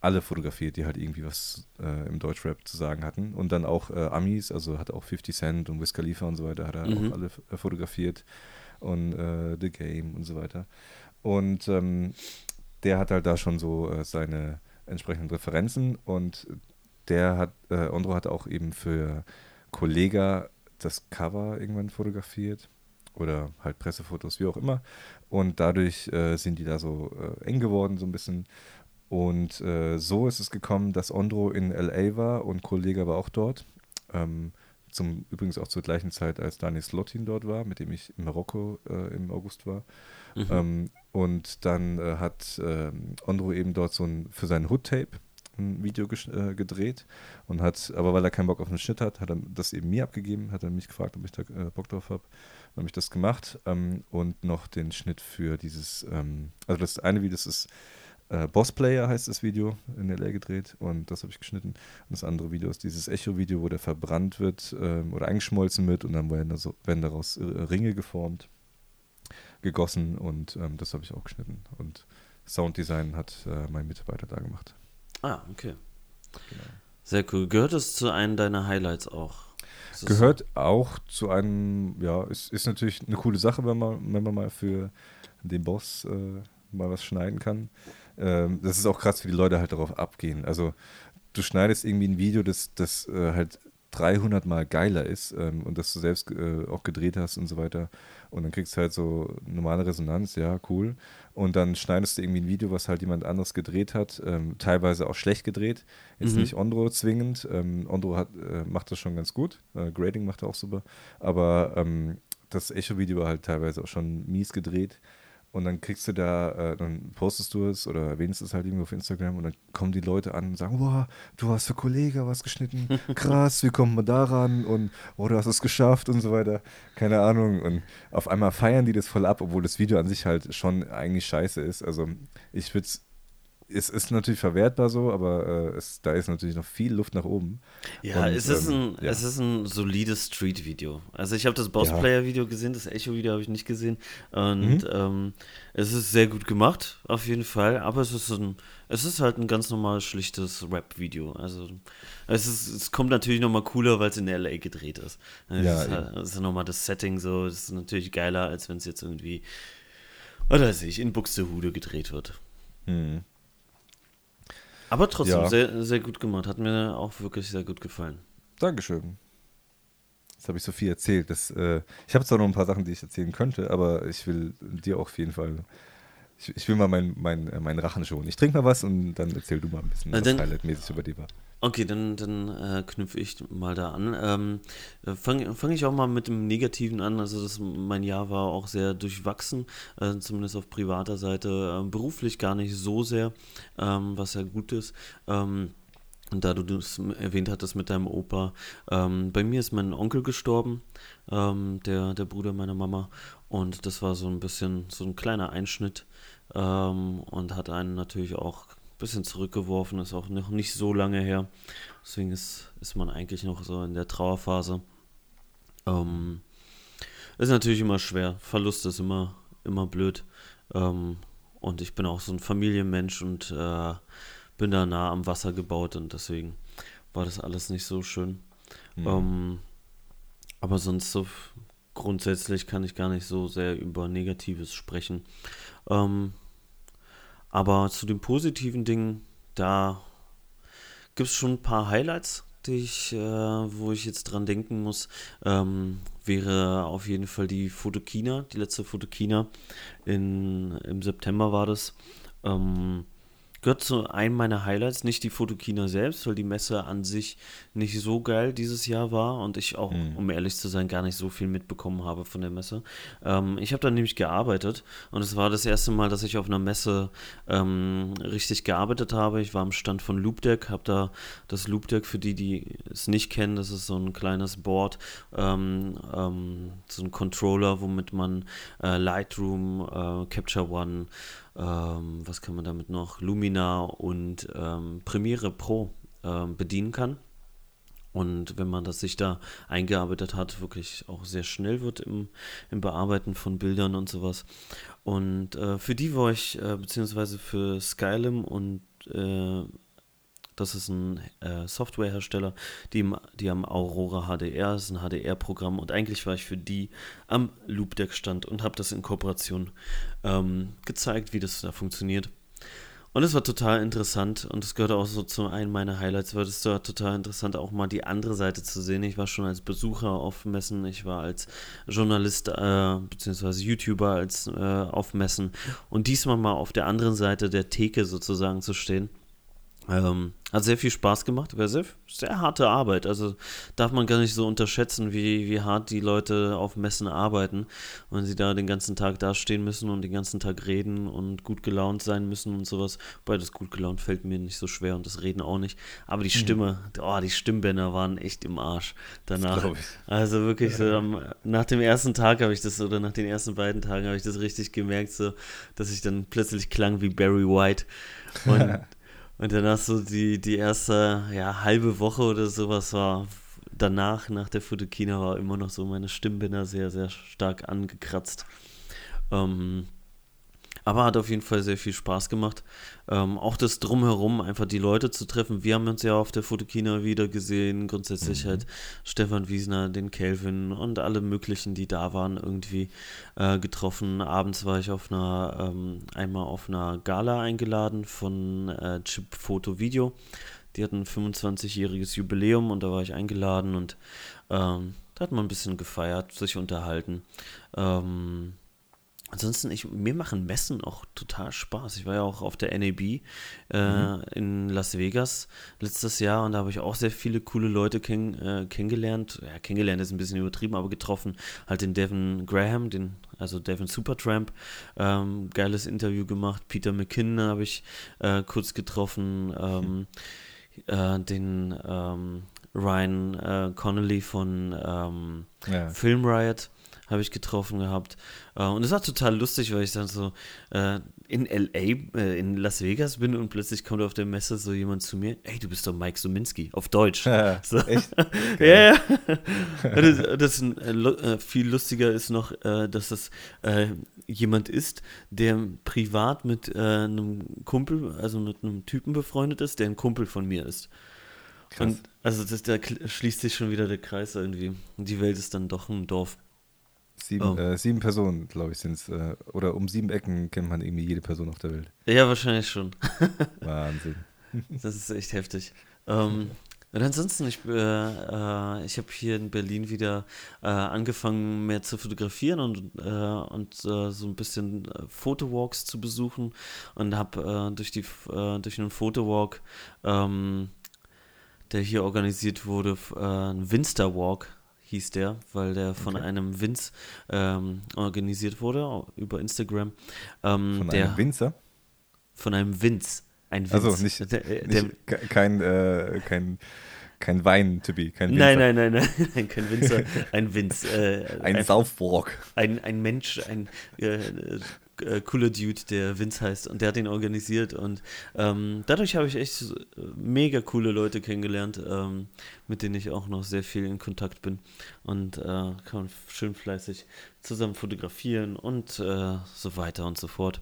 alle fotografiert, die halt irgendwie was äh, im Deutschrap zu sagen hatten. Und dann auch äh, Amis, also hat auch 50 Cent und Wiz Khalifa und so weiter, hat er mhm. auch alle äh, fotografiert. Und äh, The Game und so weiter. Und ähm, der hat halt da schon so äh, seine entsprechenden Referenzen und der hat, äh, Ondro hat auch eben für Kollega das Cover irgendwann fotografiert. oder halt Pressefotos, wie auch immer. Und dadurch äh, sind die da so äh, eng geworden, so ein bisschen. Und äh, so ist es gekommen, dass Ondro in LA war und Kollege war auch dort. Ähm, zum, übrigens auch zur gleichen Zeit, als Daniel Slotin dort war, mit dem ich in Marokko äh, im August war. Mhm. Ähm, und dann äh, hat äh, Ondro eben dort so ein für sein Hood-Tape ein Video äh, gedreht und hat, aber weil er keinen Bock auf den Schnitt hat, hat er das eben mir abgegeben, hat er mich gefragt, ob ich da äh, Bock drauf habe. Dann habe ich das gemacht ähm, und noch den Schnitt für dieses, ähm, also das eine Video, das ist äh, Boss Player heißt das Video in LA gedreht und das habe ich geschnitten. Und das andere Video ist dieses Echo-Video, wo der verbrannt wird ähm, oder eingeschmolzen wird und dann werden, da so, werden daraus äh, Ringe geformt, gegossen und ähm, das habe ich auch geschnitten. Und Sounddesign hat äh, mein Mitarbeiter da gemacht. Ah, okay. Genau. Sehr cool. Gehört es zu einem deiner Highlights auch? Gehört so? auch zu einem, ja, ist, ist natürlich eine coole Sache, wenn man, wenn man mal für den Boss äh, mal was schneiden kann. Ähm, das ist auch krass, wie die Leute halt darauf abgehen. Also du schneidest irgendwie ein Video, das, das äh, halt 300 Mal geiler ist ähm, und das du selbst äh, auch gedreht hast und so weiter. Und dann kriegst du halt so normale Resonanz, ja, cool. Und dann schneidest du irgendwie ein Video, was halt jemand anderes gedreht hat, ähm, teilweise auch schlecht gedreht. Jetzt mhm. nicht Ondro zwingend. Ähm, Ondro hat, äh, macht das schon ganz gut. Äh, Grading macht er auch super. Aber ähm, das Echo-Video war halt teilweise auch schon mies gedreht. Und dann kriegst du da, äh, dann postest du es oder erwähnst es halt irgendwo auf Instagram und dann kommen die Leute an und sagen, wow, du hast für Kollege was geschnitten, krass, wie kommt man daran und oh, du hast es geschafft und so weiter, keine Ahnung. Und auf einmal feiern die das voll ab, obwohl das Video an sich halt schon eigentlich scheiße ist. Also ich würde es es ist natürlich verwertbar so, aber äh, es, da ist natürlich noch viel Luft nach oben. Ja, und, es, ist ähm, ein, ja. es ist ein solides Street-Video. Also ich habe das Boss-Player-Video gesehen, das Echo-Video habe ich nicht gesehen. Und mhm. ähm, es ist sehr gut gemacht, auf jeden Fall. Aber es ist, ein, es ist halt ein ganz normales, schlichtes Rap-Video. Also es, ist, es kommt natürlich nochmal cooler, weil es in L.A. gedreht ist. Es ja, ist, halt, ist nochmal das Setting so. Das ist natürlich geiler, als wenn es jetzt irgendwie, oder weiß ich, in Buxtehude gedreht wird. Mhm. Aber trotzdem ja. sehr, sehr gut gemacht. Hat mir auch wirklich sehr gut gefallen. Dankeschön. Jetzt habe ich so viel erzählt. Das, äh, ich habe zwar noch ein paar Sachen, die ich erzählen könnte, aber ich will dir auch auf jeden Fall. Ich, ich will mal meinen mein, mein Rachen schonen. Ich trinke mal was und dann erzähl du mal ein bisschen, was highlightmäßig über die war. Okay, dann, dann äh, knüpfe ich mal da an. Ähm, Fange fang ich auch mal mit dem Negativen an. Also das, mein Jahr war auch sehr durchwachsen, äh, zumindest auf privater Seite. Äh, beruflich gar nicht so sehr, ähm, was ja gut ist. Ähm, und da du es erwähnt hattest mit deinem Opa, ähm, bei mir ist mein Onkel gestorben, ähm, der, der Bruder meiner Mama. Und das war so ein bisschen so ein kleiner Einschnitt ähm, und hat einen natürlich auch bisschen zurückgeworfen, ist auch noch nicht so lange her. Deswegen ist, ist man eigentlich noch so in der Trauerphase. Ähm, ist natürlich immer schwer. Verlust ist immer, immer blöd. Ähm, und ich bin auch so ein Familienmensch und äh, bin da nah am Wasser gebaut und deswegen war das alles nicht so schön. Mhm. Ähm, aber sonst so grundsätzlich kann ich gar nicht so sehr über Negatives sprechen. Ähm, aber zu den positiven Dingen, da gibt es schon ein paar Highlights, die ich, äh, wo ich jetzt dran denken muss. Ähm, wäre auf jeden Fall die Fotokina, die letzte Fotokina. In, Im September war das. Ähm, gehört zu einem meiner Highlights, nicht die Fotokina selbst, weil die Messe an sich nicht so geil dieses Jahr war und ich auch, mhm. um ehrlich zu sein, gar nicht so viel mitbekommen habe von der Messe. Ähm, ich habe da nämlich gearbeitet und es war das erste Mal, dass ich auf einer Messe ähm, richtig gearbeitet habe. Ich war am Stand von Loopdeck, habe da das Loopdeck für die, die es nicht kennen, das ist so ein kleines Board, ähm, ähm so ein Controller, womit man äh, Lightroom, äh, Capture One, ähm, was kann man damit noch, Lumina und ähm, Premiere Pro ähm, bedienen kann. Und wenn man das sich da eingearbeitet hat, wirklich auch sehr schnell wird im, im Bearbeiten von Bildern und sowas. Und äh, für die war ich, äh, beziehungsweise für Skylim und äh, das ist ein äh, Softwarehersteller, die, die am Aurora HDR, das ist ein HDR-Programm und eigentlich war ich für die am Loopdeck stand und habe das in Kooperation ähm, gezeigt, wie das da funktioniert. Und es war total interessant und es gehört auch so zu einem meiner Highlights, weil es war total interessant, auch mal die andere Seite zu sehen. Ich war schon als Besucher auf Messen, ich war als Journalist äh, bzw. YouTuber als äh, auf Messen und diesmal mal auf der anderen Seite der Theke sozusagen zu stehen. Ähm, hat sehr viel Spaß gemacht, war sehr, sehr harte Arbeit. Also darf man gar nicht so unterschätzen, wie, wie hart die Leute auf Messen arbeiten, wenn sie da den ganzen Tag dastehen müssen und den ganzen Tag reden und gut gelaunt sein müssen und sowas. Wobei das gut gelaunt fällt mir nicht so schwer und das Reden auch nicht. Aber die Stimme, mhm. oh, die Stimmbänder waren echt im Arsch danach. Also wirklich, so, nach dem ersten Tag habe ich das, oder nach den ersten beiden Tagen habe ich das richtig gemerkt, so, dass ich dann plötzlich klang wie Barry White. Und Und danach so die, die erste ja, halbe Woche oder sowas war danach, nach der Fotokina, war immer noch so meine Stimmbänder sehr, sehr stark angekratzt. Ähm, aber hat auf jeden Fall sehr viel Spaß gemacht. Ähm, auch das Drumherum, einfach die Leute zu treffen. Wir haben uns ja auf der Fotokina wieder gesehen. Grundsätzlich mhm. halt Stefan Wiesner, den Kelvin und alle möglichen, die da waren, irgendwie äh, getroffen. Abends war ich auf einer, ähm, einmal auf einer Gala eingeladen von äh, Chip Foto Video. Die hatten ein 25-jähriges Jubiläum und da war ich eingeladen und ähm, da hat man ein bisschen gefeiert, sich unterhalten. Ähm, Ansonsten, ich, mir machen Messen auch total Spaß. Ich war ja auch auf der NAB äh, mhm. in Las Vegas letztes Jahr und da habe ich auch sehr viele coole Leute kenn, äh, kennengelernt. Ja, kennengelernt ist ein bisschen übertrieben, aber getroffen. Halt den Devin Graham, den, also Devin Supertramp. Ähm, geiles Interview gemacht. Peter McKinnon habe ich äh, kurz getroffen. Ähm, mhm. den ähm, Ryan äh, Connolly von ähm, ja. Film Riot habe ich getroffen gehabt. Äh, und es war total lustig, weil ich dann so äh, in LA, äh, in Las Vegas bin und plötzlich kommt auf der Messe so jemand zu mir, ey, du bist doch Mike Suminski, auf Deutsch. Ja, so. Echt? ja, ja. das, das äh, viel lustiger ist noch, äh, dass das äh, jemand ist, der privat mit einem Kumpel, also mit einem Typen befreundet ist, der ein Kumpel von mir ist. Krass. Und also das, da schließt sich schon wieder der Kreis irgendwie. Die Welt ist dann doch ein Dorf. Sieben, oh. äh, sieben Personen, glaube ich, sind es. Äh, oder um sieben Ecken kennt man irgendwie jede Person auf der Welt. Ja, wahrscheinlich schon. Wahnsinn. Das ist echt heftig. Ähm, und ansonsten, ich, äh, äh, ich habe hier in Berlin wieder äh, angefangen, mehr zu fotografieren und, äh, und äh, so ein bisschen äh, Fotowalks zu besuchen und habe durch, die, durch einen Fotowalk, ähm, der hier organisiert wurde, einen Winster Walk hieß der, weil der von okay. einem Vince ähm, organisiert wurde über Instagram. Ähm, von der, einem Winzer? Von einem Vince. Ein Vince. Also nicht, der, der, nicht kein, äh, kein, kein Wein, be, kein Winzer. Nein, nein, nein, nein, kein Winzer, ein Vince. Äh, ein, ein Southwalk. Ein, ein Mensch, ein äh, äh, cooler Dude, der Vince heißt und der hat ihn organisiert und ähm, dadurch habe ich echt mega coole Leute kennengelernt, ähm, mit denen ich auch noch sehr viel in Kontakt bin und äh, kann schön fleißig zusammen fotografieren und äh, so weiter und so fort.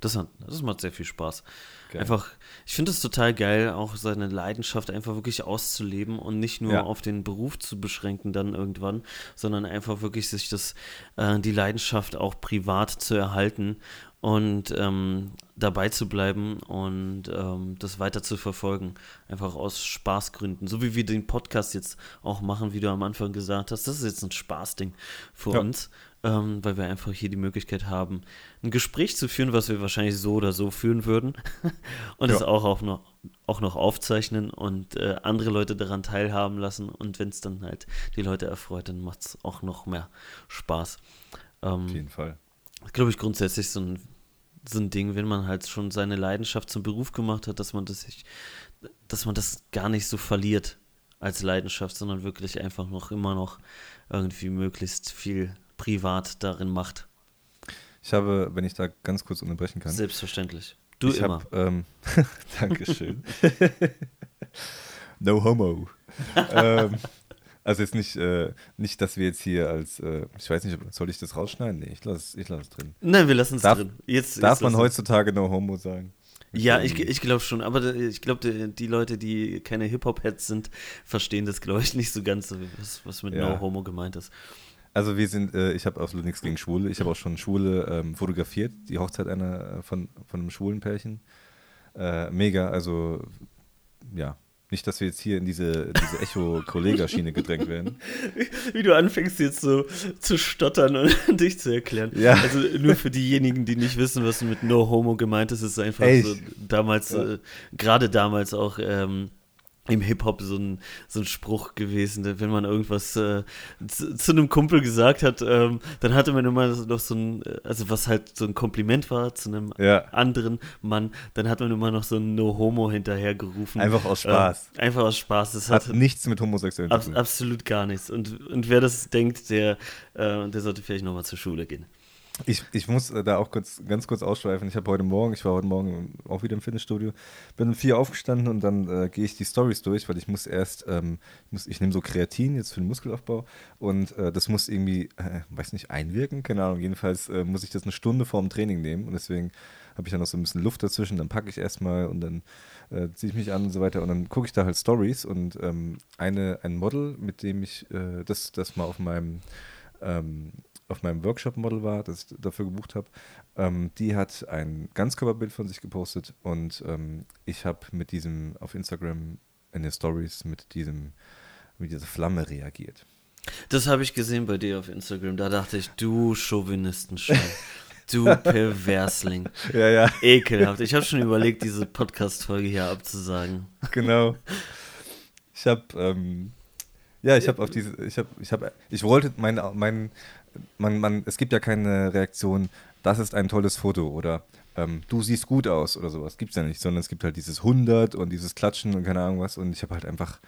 Das, hat, das macht sehr viel Spaß. Geil. Einfach, ich finde es total geil, auch seine Leidenschaft einfach wirklich auszuleben und nicht nur ja. auf den Beruf zu beschränken dann irgendwann, sondern einfach wirklich sich das, äh, die Leidenschaft auch privat zu erhalten und ähm, dabei zu bleiben und ähm, das weiter zu verfolgen. Einfach aus Spaßgründen. So wie wir den Podcast jetzt auch machen, wie du am Anfang gesagt hast. Das ist jetzt ein Spaßding für ja. uns ähm, weil wir einfach hier die Möglichkeit haben, ein Gespräch zu führen, was wir wahrscheinlich so oder so führen würden und es auch, auch, noch, auch noch aufzeichnen und äh, andere Leute daran teilhaben lassen und wenn es dann halt die Leute erfreut, dann macht es auch noch mehr Spaß. Ähm, Auf jeden Fall. Glaube ich grundsätzlich so ein, so ein Ding, wenn man halt schon seine Leidenschaft zum Beruf gemacht hat, dass man das, sich, dass man das gar nicht so verliert als Leidenschaft, sondern wirklich einfach noch immer noch irgendwie möglichst viel privat darin macht. Ich habe, wenn ich da ganz kurz unterbrechen kann. Selbstverständlich. Du ich immer. Hab, ähm, Dankeschön. no homo. ähm, also jetzt nicht, äh, nicht, dass wir jetzt hier als, äh, ich weiß nicht, soll ich das rausschneiden? Nee, ich lasse ich lass es drin. Nein, wir lassen es drin. Jetzt, darf jetzt man heutzutage no homo sagen? Ja, ich, ich glaube schon, aber ich glaube, die, die, Leute, die keine Hip-Hop-Heads sind, verstehen das, glaube ich, nicht so ganz, was, was mit ja. No Homo gemeint ist. Also wir sind, äh, ich habe absolut nichts gegen Schwule. Ich habe auch schon Schwule ähm, fotografiert, die Hochzeit einer äh, von, von einem schwulen Pärchen. Äh, mega, also ja, nicht, dass wir jetzt hier in diese, diese Echo-Kollega-Schiene gedrängt werden. Wie du anfängst jetzt so zu stottern und dich zu erklären. Ja. Also nur für diejenigen, die nicht wissen, was mit No Homo gemeint ist, ist einfach Ey, so damals, ja. äh, gerade damals auch ähm, im Hip-Hop so ein, so ein Spruch gewesen, wenn man irgendwas äh, zu, zu einem Kumpel gesagt hat, ähm, dann hatte man immer noch so ein, äh, also was halt so ein Kompliment war zu einem Ja. anderen Mann, dann hat man immer noch so ein No Homo hinterhergerufen. Einfach aus Spaß. Ähm, einfach aus Spaß. Das Hat hat, nichts mit Homosexuellen zu tun. absolut gar nichts. Und, und wer das denkt, der, äh, der sollte vielleicht nochmal zur Schule gehen. Ich, ich muss äh, da auch kurz, ganz kurz ausschweifen. Ich habe heute Morgen, ich war heute Morgen auch wieder im Fitnessstudio, bin um vier aufgestanden und dann äh, gehe ich die Stories durch, weil ich muss erst, ähm, ich, muss, ich nehme so Kreatin jetzt für den Muskelaufbau und äh, das muss irgendwie, äh, weiß nicht, einwirken, keine Ahnung. Jedenfalls äh, muss ich das eine Stunde vorm Training nehmen und deswegen habe ich dann noch so ein bisschen Luft dazwischen, dann packe ich erstmal und dann äh, ziehe ich mich an und so weiter und dann gucke ich da halt Stories und ähm, eine, ein Model, mit dem ich äh, das, das mal auf meinem ähm, auf meinem Workshop-Model war, das ich dafür gebucht habe, ähm, die hat ein Ganzkörperbild von sich gepostet und ähm, ich habe mit diesem auf Instagram in den Stories mit diesem mit dieser Flamme reagiert. Das habe ich gesehen bei dir auf Instagram. Da dachte ich, du Chauvinistenschein. Du Perversling. Ja, ja, Ekelhaft. Ich habe schon überlegt, diese Podcast-Folge hier abzusagen. genau. Ich habe ähm, ja, ich habe auf diese, ich habe, ich habe, ich wollte mein, mein, man, man, es gibt ja keine Reaktion, das ist ein tolles Foto oder ähm, du siehst gut aus oder sowas, gibt's ja nicht, sondern es gibt halt dieses 100 und dieses Klatschen und keine Ahnung was und ich habe halt einfach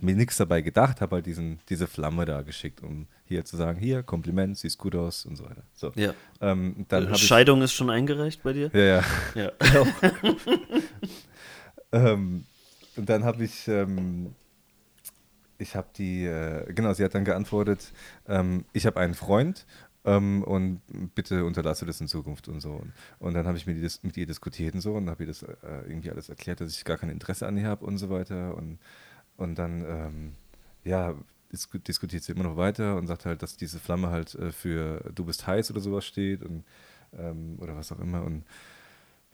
mir nichts dabei gedacht, habe halt diesen, diese Flamme da geschickt, um hier zu sagen, hier, Kompliment, siehst gut aus und so weiter. So. Ja. Ähm, dann ich, Scheidung ist schon eingereicht bei dir? ja, ja. Ja. Ähm, und dann habe ich, ähm, ich habe die, äh, genau, sie hat dann geantwortet, ähm, ich habe einen Freund ähm, und bitte unterlasse das in Zukunft und so. Und, und dann habe ich mit, ihr mit ihr diskutiert und so und habe ihr das äh, irgendwie alles erklärt, dass ich gar kein Interesse an ihr habe und so weiter. Und, und dann, ähm, ja, disku diskutiert sie immer noch weiter und sagt halt, dass diese Flamme halt äh, für du bist heiß oder sowas steht und ähm, oder was auch immer. Und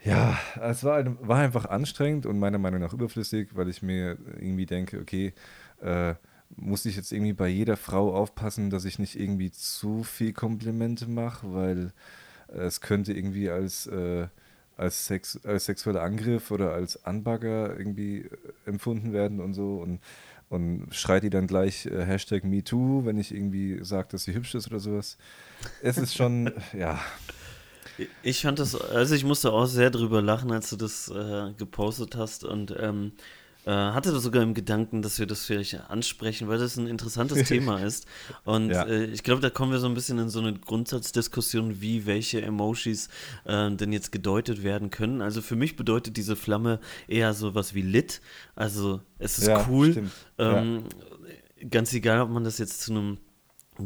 ja, es war, war einfach anstrengend und meiner Meinung nach überflüssig, weil ich mir irgendwie denke, okay, äh, muss ich jetzt irgendwie bei jeder Frau aufpassen, dass ich nicht irgendwie zu viel Komplimente mache, weil äh, es könnte irgendwie als, äh, als, Sex, als sexueller Angriff oder als Anbagger irgendwie äh, empfunden werden und so und, und schreit die dann gleich äh, Hashtag MeToo, wenn ich irgendwie sage, dass sie hübsch ist oder sowas. Es ist schon, ja, Ich fand das, also ich musste auch sehr drüber lachen, als du das äh, gepostet hast und ähm, äh, hatte das sogar im Gedanken, dass wir das vielleicht ansprechen, weil das ein interessantes Thema ist. Und Ja. äh, ich glaube, da kommen wir so ein bisschen in so eine Grundsatzdiskussion, wie welche Emojis äh, denn jetzt gedeutet werden können. Also für mich bedeutet diese Flamme eher sowas wie lit. Also es ist Ja, cool. Ähm, Ganz egal, ob man das jetzt zu einem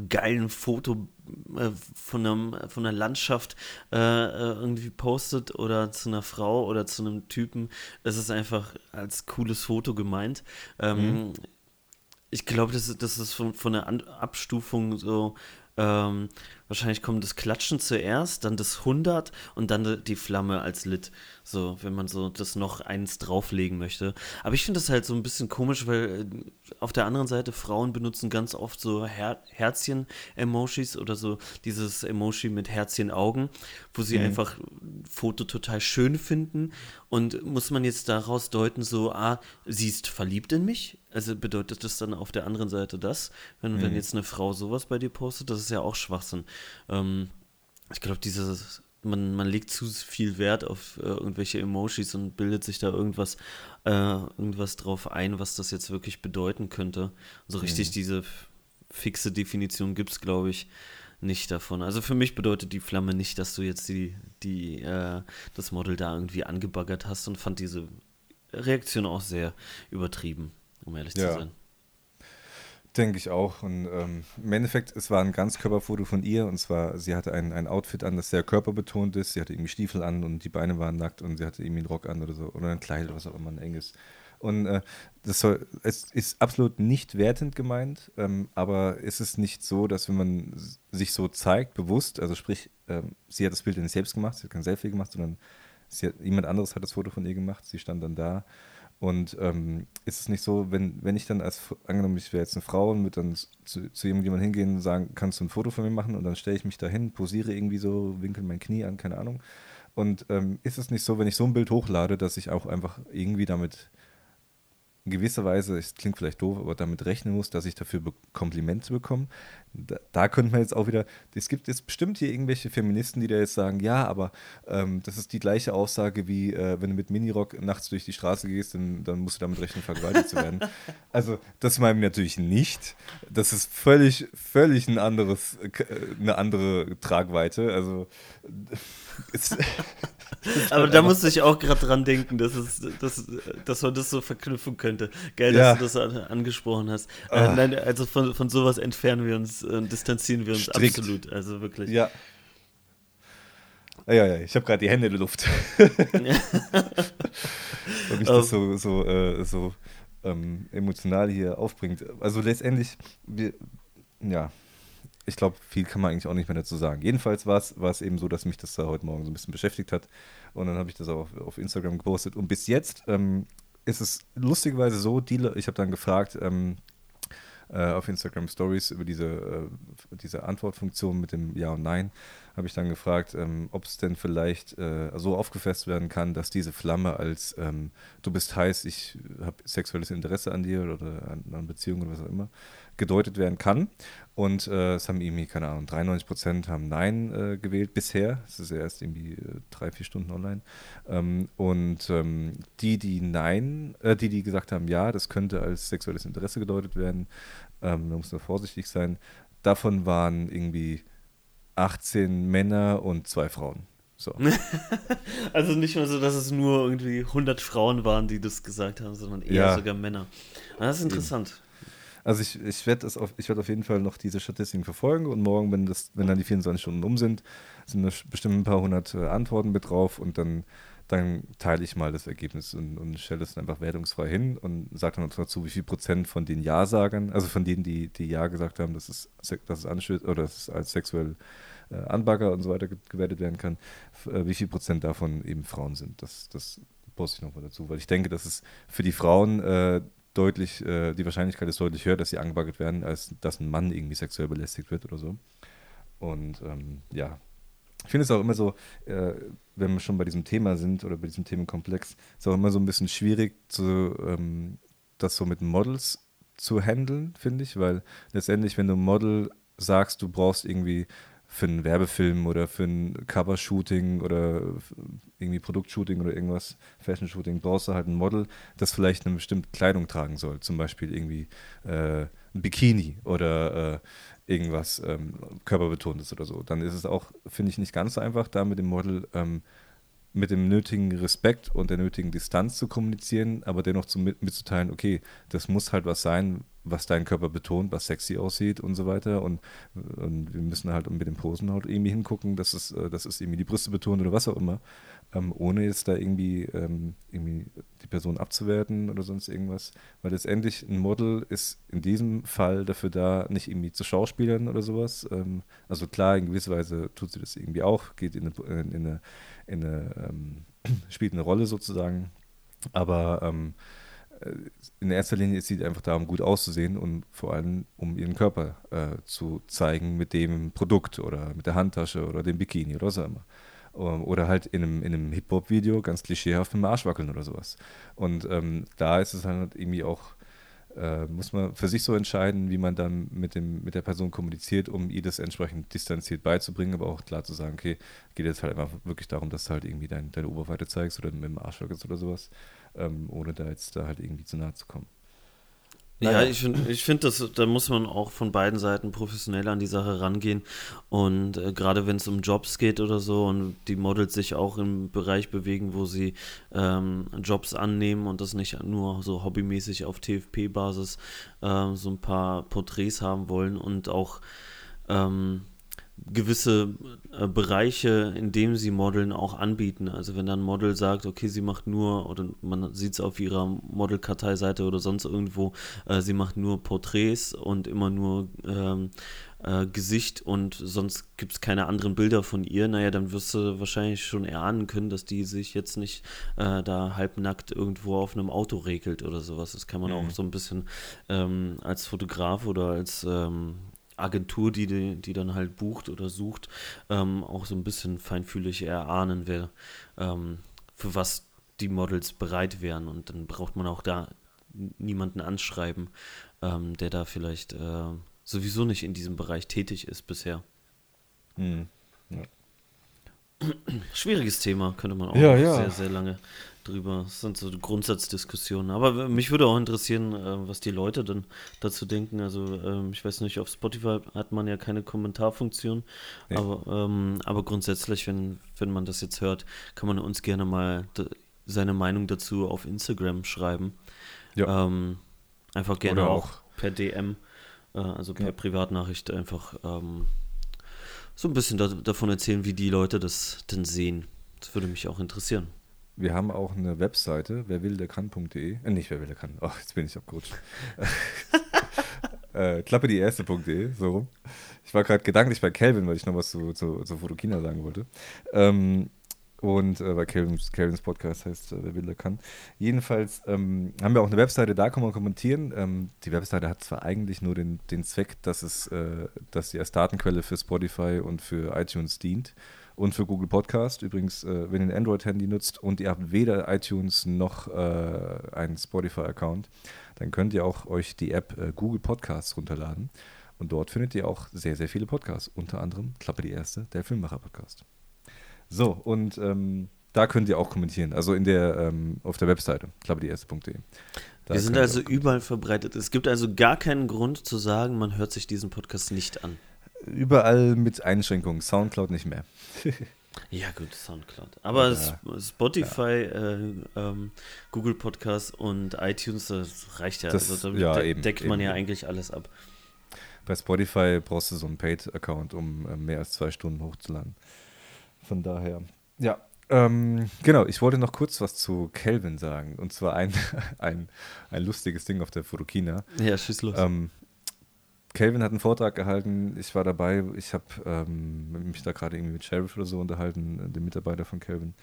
geilen Foto äh, von, einem, von einer Landschaft äh, äh, irgendwie postet oder zu einer Frau oder zu einem Typen. Es ist einfach als cooles Foto gemeint. Ähm, Ich glaube, das, das ist von, von der An Abstufung so. Ähm, wahrscheinlich kommt das Klatschen zuerst, dann das 100 und dann die Flamme als Lit. So, wenn man so das noch eins drauflegen möchte. Aber ich finde das halt so ein bisschen komisch, weil äh, auf der anderen Seite Frauen benutzen ganz oft so Her Herzchen-Emojis oder so dieses Emoji mit Herzchen-Augen, wo sie einfach ein Foto total schön finden. Und muss man jetzt daraus deuten, so, ah, sie ist verliebt in mich? Also bedeutet das dann auf der anderen Seite das, wenn, wenn jetzt eine Frau sowas bei dir postet, das ist ja auch Schwachsinn. Ähm, ich glaube, dieses, man, man legt zu viel Wert auf äh, irgendwelche Emojis und bildet sich da irgendwas, äh, irgendwas drauf ein, was das jetzt wirklich bedeuten könnte. So richtig diese f- fixe Definition gibt es, glaube ich, nicht davon. Also für mich bedeutet die Flamme nicht, dass du jetzt die, die, äh, das Model da irgendwie angebaggert hast und fand diese Reaktion auch sehr übertrieben, um ehrlich Ja. zu sein. Denke ich auch. Und ähm, im Endeffekt, es war ein Ganzkörperfoto von ihr. Und zwar, sie hatte ein, ein Outfit an, das sehr körperbetont ist. Sie hatte irgendwie Stiefel an und die Beine waren nackt und sie hatte irgendwie einen Rock an oder so. Oder ein Kleid oder was auch immer, ein enges. Und äh, das soll, es ist absolut nicht wertend gemeint, ähm, aber es ist nicht so, dass wenn man sich so zeigt, bewusst, also sprich, ähm, sie hat das Bild nicht selbst gemacht, sie hat kein Selfie gemacht, sondern Sie, jemand anderes hat das Foto von ihr gemacht, sie stand dann da. Und ähm, ist es nicht so, wenn, wenn ich dann als, angenommen, ich wäre jetzt eine Frau und würde dann zu, zu jemandem hingehen und sagen, kannst du ein Foto von mir machen? Und dann stelle ich mich da hin, posiere irgendwie so, winkel mein Knie an, keine Ahnung. Und ähm, ist es nicht so, wenn ich so ein Bild hochlade, dass ich auch einfach irgendwie damit in gewisser Weise, es klingt vielleicht doof, aber damit rechnen muss, dass ich dafür Be Komplimente bekomme. Da, da könnte man jetzt auch wieder, es gibt jetzt bestimmt hier irgendwelche Feministen, die da jetzt sagen, ja, aber ähm, das ist die gleiche Aussage wie, äh, wenn du mit Minirock nachts durch die Straße gehst, dann, dann musst du damit rechnen, vergewaltigt zu werden. Also das meine ich natürlich nicht. Das ist völlig, völlig ein anderes, äh, eine andere Tragweite. Also Aber da musste ich auch gerade dran denken, dass, es, dass, dass man das so verknüpfen könnte. Geil, dass ja. du das angesprochen hast. Äh, ah. Nein, also von, von sowas entfernen wir uns äh, distanzieren wir uns Strikt. absolut. Also wirklich. Ja. Ja, ja, ich habe gerade die Hände in der Luft. Weil mich das so, so, äh, so ähm, emotional hier aufbringt. Also letztendlich, wir, ja, ich glaube, viel kann man eigentlich auch nicht mehr dazu sagen. Jedenfalls war es eben so, dass mich das da heute Morgen so ein bisschen beschäftigt hat. Und dann habe ich das auch auf, auf, Instagram gepostet. Und bis jetzt ähm, ist es lustigerweise so, die, ich habe dann gefragt, ähm, äh, auf Instagram Stories über diese, äh, diese Antwortfunktion mit dem Ja und Nein, habe ich dann gefragt, ähm, ob es denn vielleicht äh, so aufgefasst werden kann, dass diese Flamme als ähm, du bist heiß, ich habe sexuelles Interesse an dir oder an, an Beziehungen oder was auch immer, gedeutet werden kann. Und äh, es haben irgendwie, keine Ahnung, 93 Prozent haben Nein äh, gewählt bisher. Es ist erst irgendwie äh, drei, vier Stunden online. Ähm, und ähm, die, die Nein, äh, die, die gesagt haben, ja, das könnte als sexuelles Interesse gedeutet werden, ähm, da muss man vorsichtig sein. Davon waren irgendwie 18 Männer und zwei Frauen. So. also nicht mal so, dass es nur irgendwie 100 Frauen waren, die das gesagt haben, sondern eher ja. sogar Männer. Das ist interessant. Also ich, ich werde auf, werd auf jeden Fall noch diese Statistiken verfolgen und morgen, wenn, das, wenn dann die 24 Stunden um sind, sind bestimmt ein paar hundert äh, Antworten mit drauf und dann, dann teile ich mal das Ergebnis und, und stelle es einfach wertungsfrei hin und sage dann dazu, wie viel Prozent von den Ja-Sagern, also von denen, die, die Ja gesagt haben, dass es, dass es, anstößt, oder dass es als sexuell äh, Anbagger und so weiter gewertet werden kann, äh, wie viel Prozent davon eben Frauen sind. Das, das poste ich nochmal dazu, weil ich denke, dass es für die Frauen äh, deutlich, äh, die Wahrscheinlichkeit ist deutlich höher, dass sie angebaggert werden, als dass ein Mann irgendwie sexuell belästigt wird oder so. Und ähm, ja, ich finde es auch immer so, äh, wenn wir schon bei diesem Thema sind oder bei diesem Themenkomplex, ist auch immer so ein bisschen schwierig, zu, ähm, das so mit Models zu handeln, finde ich, weil letztendlich, wenn du Model sagst, du brauchst irgendwie für einen Werbefilm oder für ein Cover-Shooting oder irgendwie Produktshooting oder irgendwas, Fashion-Shooting, brauchst du halt ein Model, das vielleicht eine bestimmte Kleidung tragen soll. Zum Beispiel irgendwie äh, ein Bikini oder äh, irgendwas ähm, körperbetontes oder so. Dann ist es auch, finde ich, nicht ganz so einfach, da mit dem Model ähm, mit dem nötigen Respekt und der nötigen Distanz zu kommunizieren, aber dennoch zu, mitzuteilen, okay, das muss halt was sein, was dein Körper betont, was sexy aussieht und so weiter. Und, und wir müssen halt mit den Posen halt irgendwie hingucken, dass es, äh, dass es irgendwie die Brüste betont oder was auch immer, ähm, ohne jetzt da irgendwie, ähm, irgendwie die Person abzuwerten oder sonst irgendwas. Weil letztendlich ein Model ist in diesem Fall dafür da, nicht irgendwie zu Schauspielern oder sowas. Ähm, also klar, in gewisser Weise tut sie das irgendwie auch, geht in eine, in eine, in eine ähm, spielt eine Rolle sozusagen. Aber ähm, in erster Linie ist sie einfach da, um gut auszusehen und vor allem, um ihren Körper äh, zu zeigen mit dem Produkt oder mit der Handtasche oder dem Bikini oder was auch immer. Ähm, oder halt in einem, in einem Hip-Hop-Video ganz klischeehaft dem Arsch wackeln oder sowas. Und ähm, da ist es halt irgendwie auch, äh, muss man für sich so entscheiden, wie man dann mit, dem, mit der Person kommuniziert, um ihr das entsprechend distanziert beizubringen, aber auch klar zu sagen, okay, geht jetzt halt einfach wirklich darum, dass du halt irgendwie dein, deine Oberweite zeigst oder mit dem Arsch oder sowas ähm, ohne da jetzt da halt irgendwie zu nahe zu kommen. Ja, ich finde, ich find, da muss man auch von beiden Seiten professionell an die Sache rangehen. Und äh, gerade wenn es um Jobs geht oder so und die Models sich auch im Bereich bewegen, wo sie ähm, Jobs annehmen und das nicht nur so hobbymäßig auf TFP-Basis äh, so ein paar Porträts haben wollen und auch ähm, gewisse äh, Bereiche, in denen sie Modeln auch anbieten. Also wenn dann ein Model sagt, okay, sie macht nur, oder man sieht es auf ihrer Modelkarteiseite oder sonst irgendwo, äh, sie macht nur Porträts und immer nur ähm, äh, Gesicht und sonst gibt es keine anderen Bilder von ihr, naja, dann wirst du wahrscheinlich schon erahnen können, dass die sich jetzt nicht äh, da halbnackt irgendwo auf einem Auto regelt oder sowas. Das kann man mhm. auch so ein bisschen ähm, als Fotograf oder als ähm, Agentur, die, die dann halt bucht oder sucht, ähm, auch so ein bisschen feinfühlig erahnen, wer ähm, für was die Models bereit wären. Und dann braucht man auch da niemanden anschreiben, ähm, der da vielleicht äh, sowieso nicht in diesem Bereich tätig ist bisher. Mhm. Ja. Schwieriges Thema, könnte man auch ja, ja. sehr, sehr lange drüber. Das sind so Grundsatzdiskussionen. Aber mich würde auch interessieren, äh, was die Leute dann dazu denken. Also ähm, ich weiß nicht, auf Spotify hat man ja keine Kommentarfunktion, nee. aber, ähm, aber grundsätzlich, wenn, wenn man das jetzt hört, kann man uns gerne mal seine Meinung dazu auf Instagram schreiben. Ja. Ähm, einfach gerne auch, auch, per DM, äh, also per ja. Privatnachricht einfach ähm, so ein bisschen da, davon erzählen, wie die Leute das denn sehen. Das würde mich auch interessieren. Wir haben auch eine Webseite, wer will, der kann.de. Äh, nicht wer will, der kann. Ach, jetzt bin ich abgerutscht. äh, klappe die erste.de, so rum. Ich war gerade gedanklich bei Kelvin, weil ich noch was zu, zu, zu Fotokina sagen wollte. Ähm, und äh, weil Kelvins, Kelvins Podcast heißt, äh, wer will, der kann. Jedenfalls ähm, haben wir auch eine Webseite, da kann man kommentieren. Ähm, die Webseite hat zwar eigentlich nur den, den Zweck, dass, es, äh, dass sie als Datenquelle für Spotify und für iTunes dient und für Google Podcast. Übrigens, äh, wenn ihr ein Android-Handy nutzt und ihr habt weder iTunes noch äh, einen Spotify-Account, dann könnt ihr auch euch die App äh, Google Podcasts runterladen. Und dort findet ihr auch sehr, sehr viele Podcasts. Unter anderem, Klappe die erste, der Filmmacher-Podcast. So, und ähm, da könnt ihr auch kommentieren. Also in der, ähm, auf der Webseite, klappedieerste.de. Wir sind also überall verbreitet. Es gibt also gar keinen Grund zu sagen, man hört sich diesen Podcast nicht an. Überall mit Einschränkungen. Soundcloud nicht mehr. ja, gut, Soundcloud. Aber ja. Spotify, ja. Äh, ähm, Google Podcasts und iTunes, das reicht ja. Das, also damit ja, eben, deckt man eben. ja eigentlich alles ab. Bei Spotify brauchst du so einen Paid-Account, um äh, mehr als zwei Stunden hochzuladen. Von daher, ja. Ähm, genau, ich wollte noch kurz was zu Kelvin sagen. Und zwar ein, ein, ein lustiges Ding auf der Fotokina. Ja, schieß los. Ähm, Kelvin hat einen Vortrag gehalten, ich war dabei, ich habe ähm, mich da gerade irgendwie mit Sheriff oder so unterhalten, dem Mitarbeiter von Kelvin.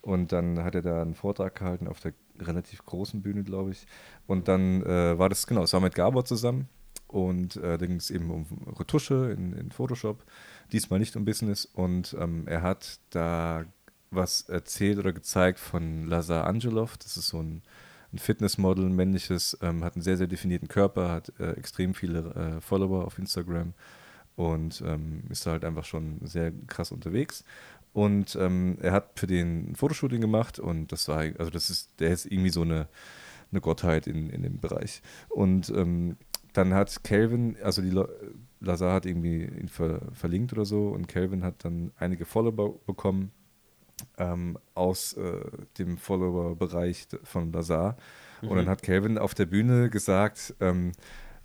Und dann hat er da einen Vortrag gehalten auf der relativ großen Bühne, glaube ich. Und dann äh, war das, genau, es war mit Gabor zusammen. Und äh, da ging es eben um Retusche in, in Photoshop diesmal nicht um Business. Und ähm, er hat da was erzählt oder gezeigt von Lazar Angelov. Das ist so ein, ein Fitnessmodel, ein männliches, ähm, hat einen sehr, sehr definierten Körper, hat äh, extrem viele äh, Follower auf Instagram und ähm, ist da halt einfach schon sehr krass unterwegs. Und ähm, er hat für den Fotoshooting gemacht und das war, also das ist, der ist irgendwie so eine, eine Gottheit in, in dem Bereich. Und ähm, dann hat Calvin, also die Lazar hat irgendwie ihn ver verlinkt oder so und Calvin hat dann einige Follower bekommen ähm, aus äh, dem Follower-Bereich von Lazar. Mhm. Und dann mhm. hat Calvin auf der Bühne gesagt, ähm,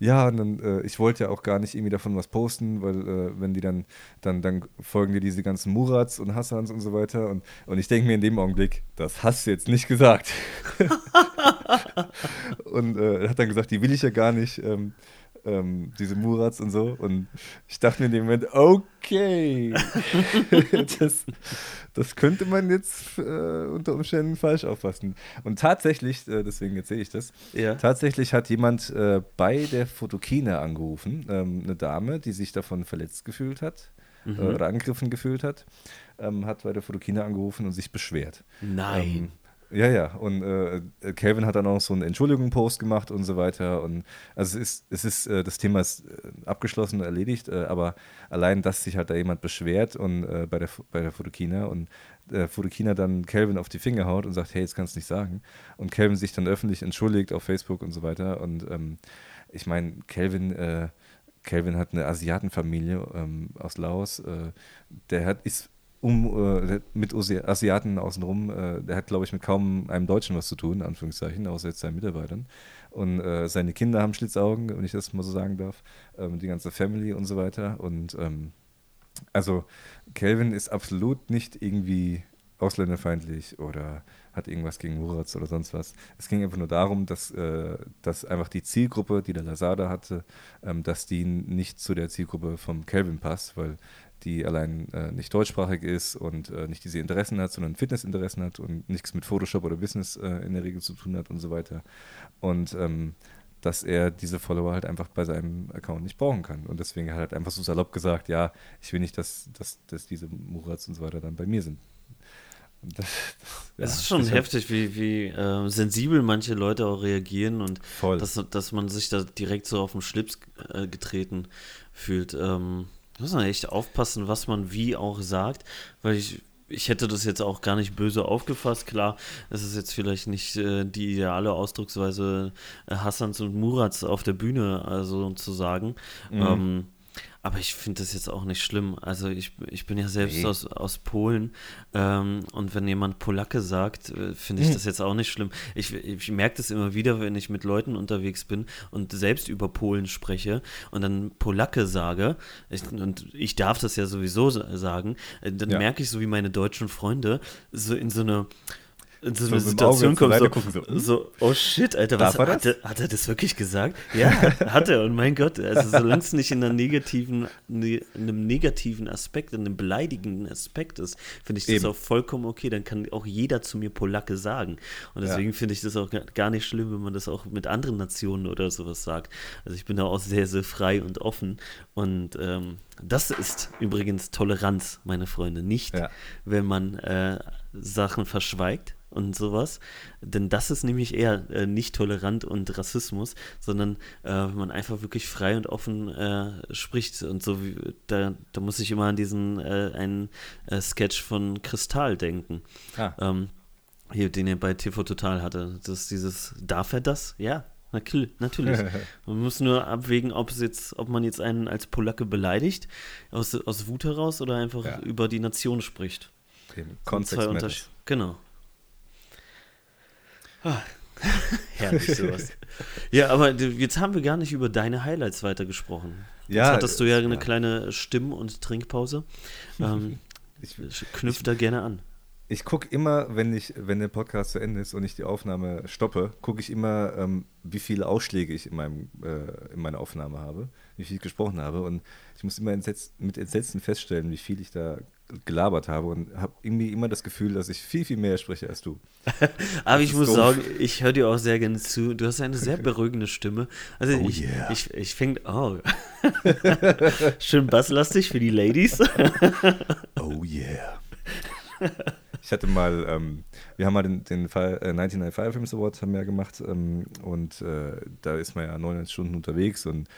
ja, dann, äh, ich wollte ja auch gar nicht irgendwie davon was posten, weil äh, wenn die dann, dann, dann folgen dir diese ganzen Murats und Hassans und so weiter. Und, und ich denke mir in dem Augenblick, das hast du jetzt nicht gesagt. und äh, hat dann gesagt, die will ich ja gar nicht. Ähm, ähm, diese Murats und so. Und ich dachte mir in dem Moment, okay, das, das könnte man jetzt äh, unter Umständen falsch auffassen. Und tatsächlich, äh, deswegen erzähle ich das, ja. tatsächlich hat jemand äh, bei der Fotokina angerufen, ähm, eine Dame, die sich davon verletzt gefühlt hat mhm. Äh, oder angegriffen gefühlt hat, ähm, hat bei der Fotokina angerufen und sich beschwert. Nein. Ja, ja. Und äh, Calvin hat dann auch so einen Entschuldigung-Post gemacht und so weiter. Und also es ist, es ist, äh, das Thema ist äh, abgeschlossen und erledigt, äh, aber allein, dass sich halt da jemand beschwert und äh, bei der bei der Fotokina und äh, Fotokina dann Calvin auf die Finger haut und sagt, hey, jetzt kannst du nicht sagen. Und Calvin sich dann öffentlich entschuldigt auf Facebook und so weiter. Und ähm, ich meine, Calvin, äh, Calvin hat eine Asiatenfamilie ähm, aus Laos. Äh, der hat, ist um, äh, mit Asiaten außenrum, äh, der hat, glaube ich, mit kaum einem Deutschen was zu tun, in Anführungszeichen, außer jetzt seinen Mitarbeitern. Und äh, seine Kinder haben Schlitzaugen, wenn ich das mal so sagen darf, ähm, die ganze Family und so weiter. Und ähm, also Kelvin ist absolut nicht irgendwie ausländerfeindlich oder hat irgendwas gegen Muratz oder sonst was. Es ging einfach nur darum, dass, äh, dass einfach die Zielgruppe, die der Lazada hatte, ähm, dass die nicht zu der Zielgruppe vom Kelvin passt, weil die allein äh, nicht deutschsprachig ist und äh, nicht diese Interessen hat, sondern Fitnessinteressen hat und nichts mit Photoshop oder Business äh, in der Regel zu tun hat und so weiter. Und ähm, dass er diese Follower halt einfach bei seinem Account nicht brauchen kann. Und deswegen hat er halt einfach so salopp gesagt, ja, ich will nicht, dass, dass, dass diese Murats und so weiter dann bei mir sind. Das, das, es ist schon heftig, wie, wie äh, sensibel manche Leute auch reagieren und dass, dass man sich da direkt so auf den Schlips äh, getreten fühlt. Ähm, muss man echt aufpassen, was man wie auch sagt, weil ich, ich hätte das jetzt auch gar nicht böse aufgefasst. Klar, es ist jetzt vielleicht nicht äh, die ideale Ausdrucksweise äh, Hassans und Murats auf der Bühne, also zu sagen. Mhm. Ähm, aber ich finde das jetzt auch nicht schlimm. Also ich, ich bin ja selbst nee. aus, aus Polen ähm, und wenn jemand Polacke sagt, äh, finde ich hm. das jetzt auch nicht schlimm. Ich, ich merke das immer wieder, wenn ich mit Leuten unterwegs bin und selbst über Polen spreche und dann Polacke sage, ich, und ich darf das ja sowieso sagen, äh, dann ja. merke ich so wie meine deutschen Freunde so in so eine in so, so eine Situation kommt, so, gucken, so, hm? so, oh shit, Alter, was hat, hat, er, hat er das wirklich gesagt? Ja, hat er. Und mein Gott, also solange es nicht in, einer negativen, ne, in einem negativen Aspekt, in einem beleidigenden Aspekt ist, finde ich das Eben. auch vollkommen okay. Dann kann auch jeder zu mir Polacke sagen. Und deswegen ja. finde ich das auch gar nicht schlimm, wenn man das auch mit anderen Nationen oder sowas sagt. Also ich bin da auch sehr, sehr frei und offen. Und ähm, das ist übrigens Toleranz, meine Freunde. Nicht, ja. wenn man äh, Sachen verschweigt, und sowas. Denn das ist nämlich eher äh, nicht tolerant und Rassismus, sondern äh, wenn man einfach wirklich frei und offen äh, spricht. Und so wie, da, da muss ich immer an diesen äh, einen äh, Sketch von Kristall denken. Ah. Ähm, hier, den er bei TV Total hatte. Das ist dieses, darf er das? Ja, natürlich. Man muss nur abwägen, ob, es jetzt, ob man jetzt einen als Polacke beleidigt, aus, aus Wut heraus oder einfach ja. über die Nation spricht. Kontext Genau. Ah, herrlich sowas. ja, aber jetzt haben wir gar nicht über deine Highlights weitergesprochen. Ja, jetzt hattest du ja eine ja. kleine Stimm- und Trinkpause. Ähm, ich, knüpf da gerne an. Ich gucke immer, wenn ich, wenn der Podcast zu Ende ist und ich die Aufnahme stoppe, gucke ich immer, ähm, wie viele Ausschläge ich in, meinem, äh, in meiner Aufnahme habe, wie viel ich gesprochen habe. Und ich muss immer entsetzt, mit Entsetzen feststellen, wie viel ich da gelabert habe und habe irgendwie immer das Gefühl, dass ich viel, viel mehr spreche als du. Aber ich muss doof. sagen, ich höre dir auch sehr gerne zu. Du hast eine sehr beruhigende Stimme. Also oh ich, yeah. ich, ich finde, oh, schön basslastig für die Ladies. oh yeah. Ich hatte mal, ähm, wir haben mal den, den Fall, äh, 99 Fire Films Awards haben wir ja gemacht ähm, und äh, da ist man ja 99 Stunden unterwegs und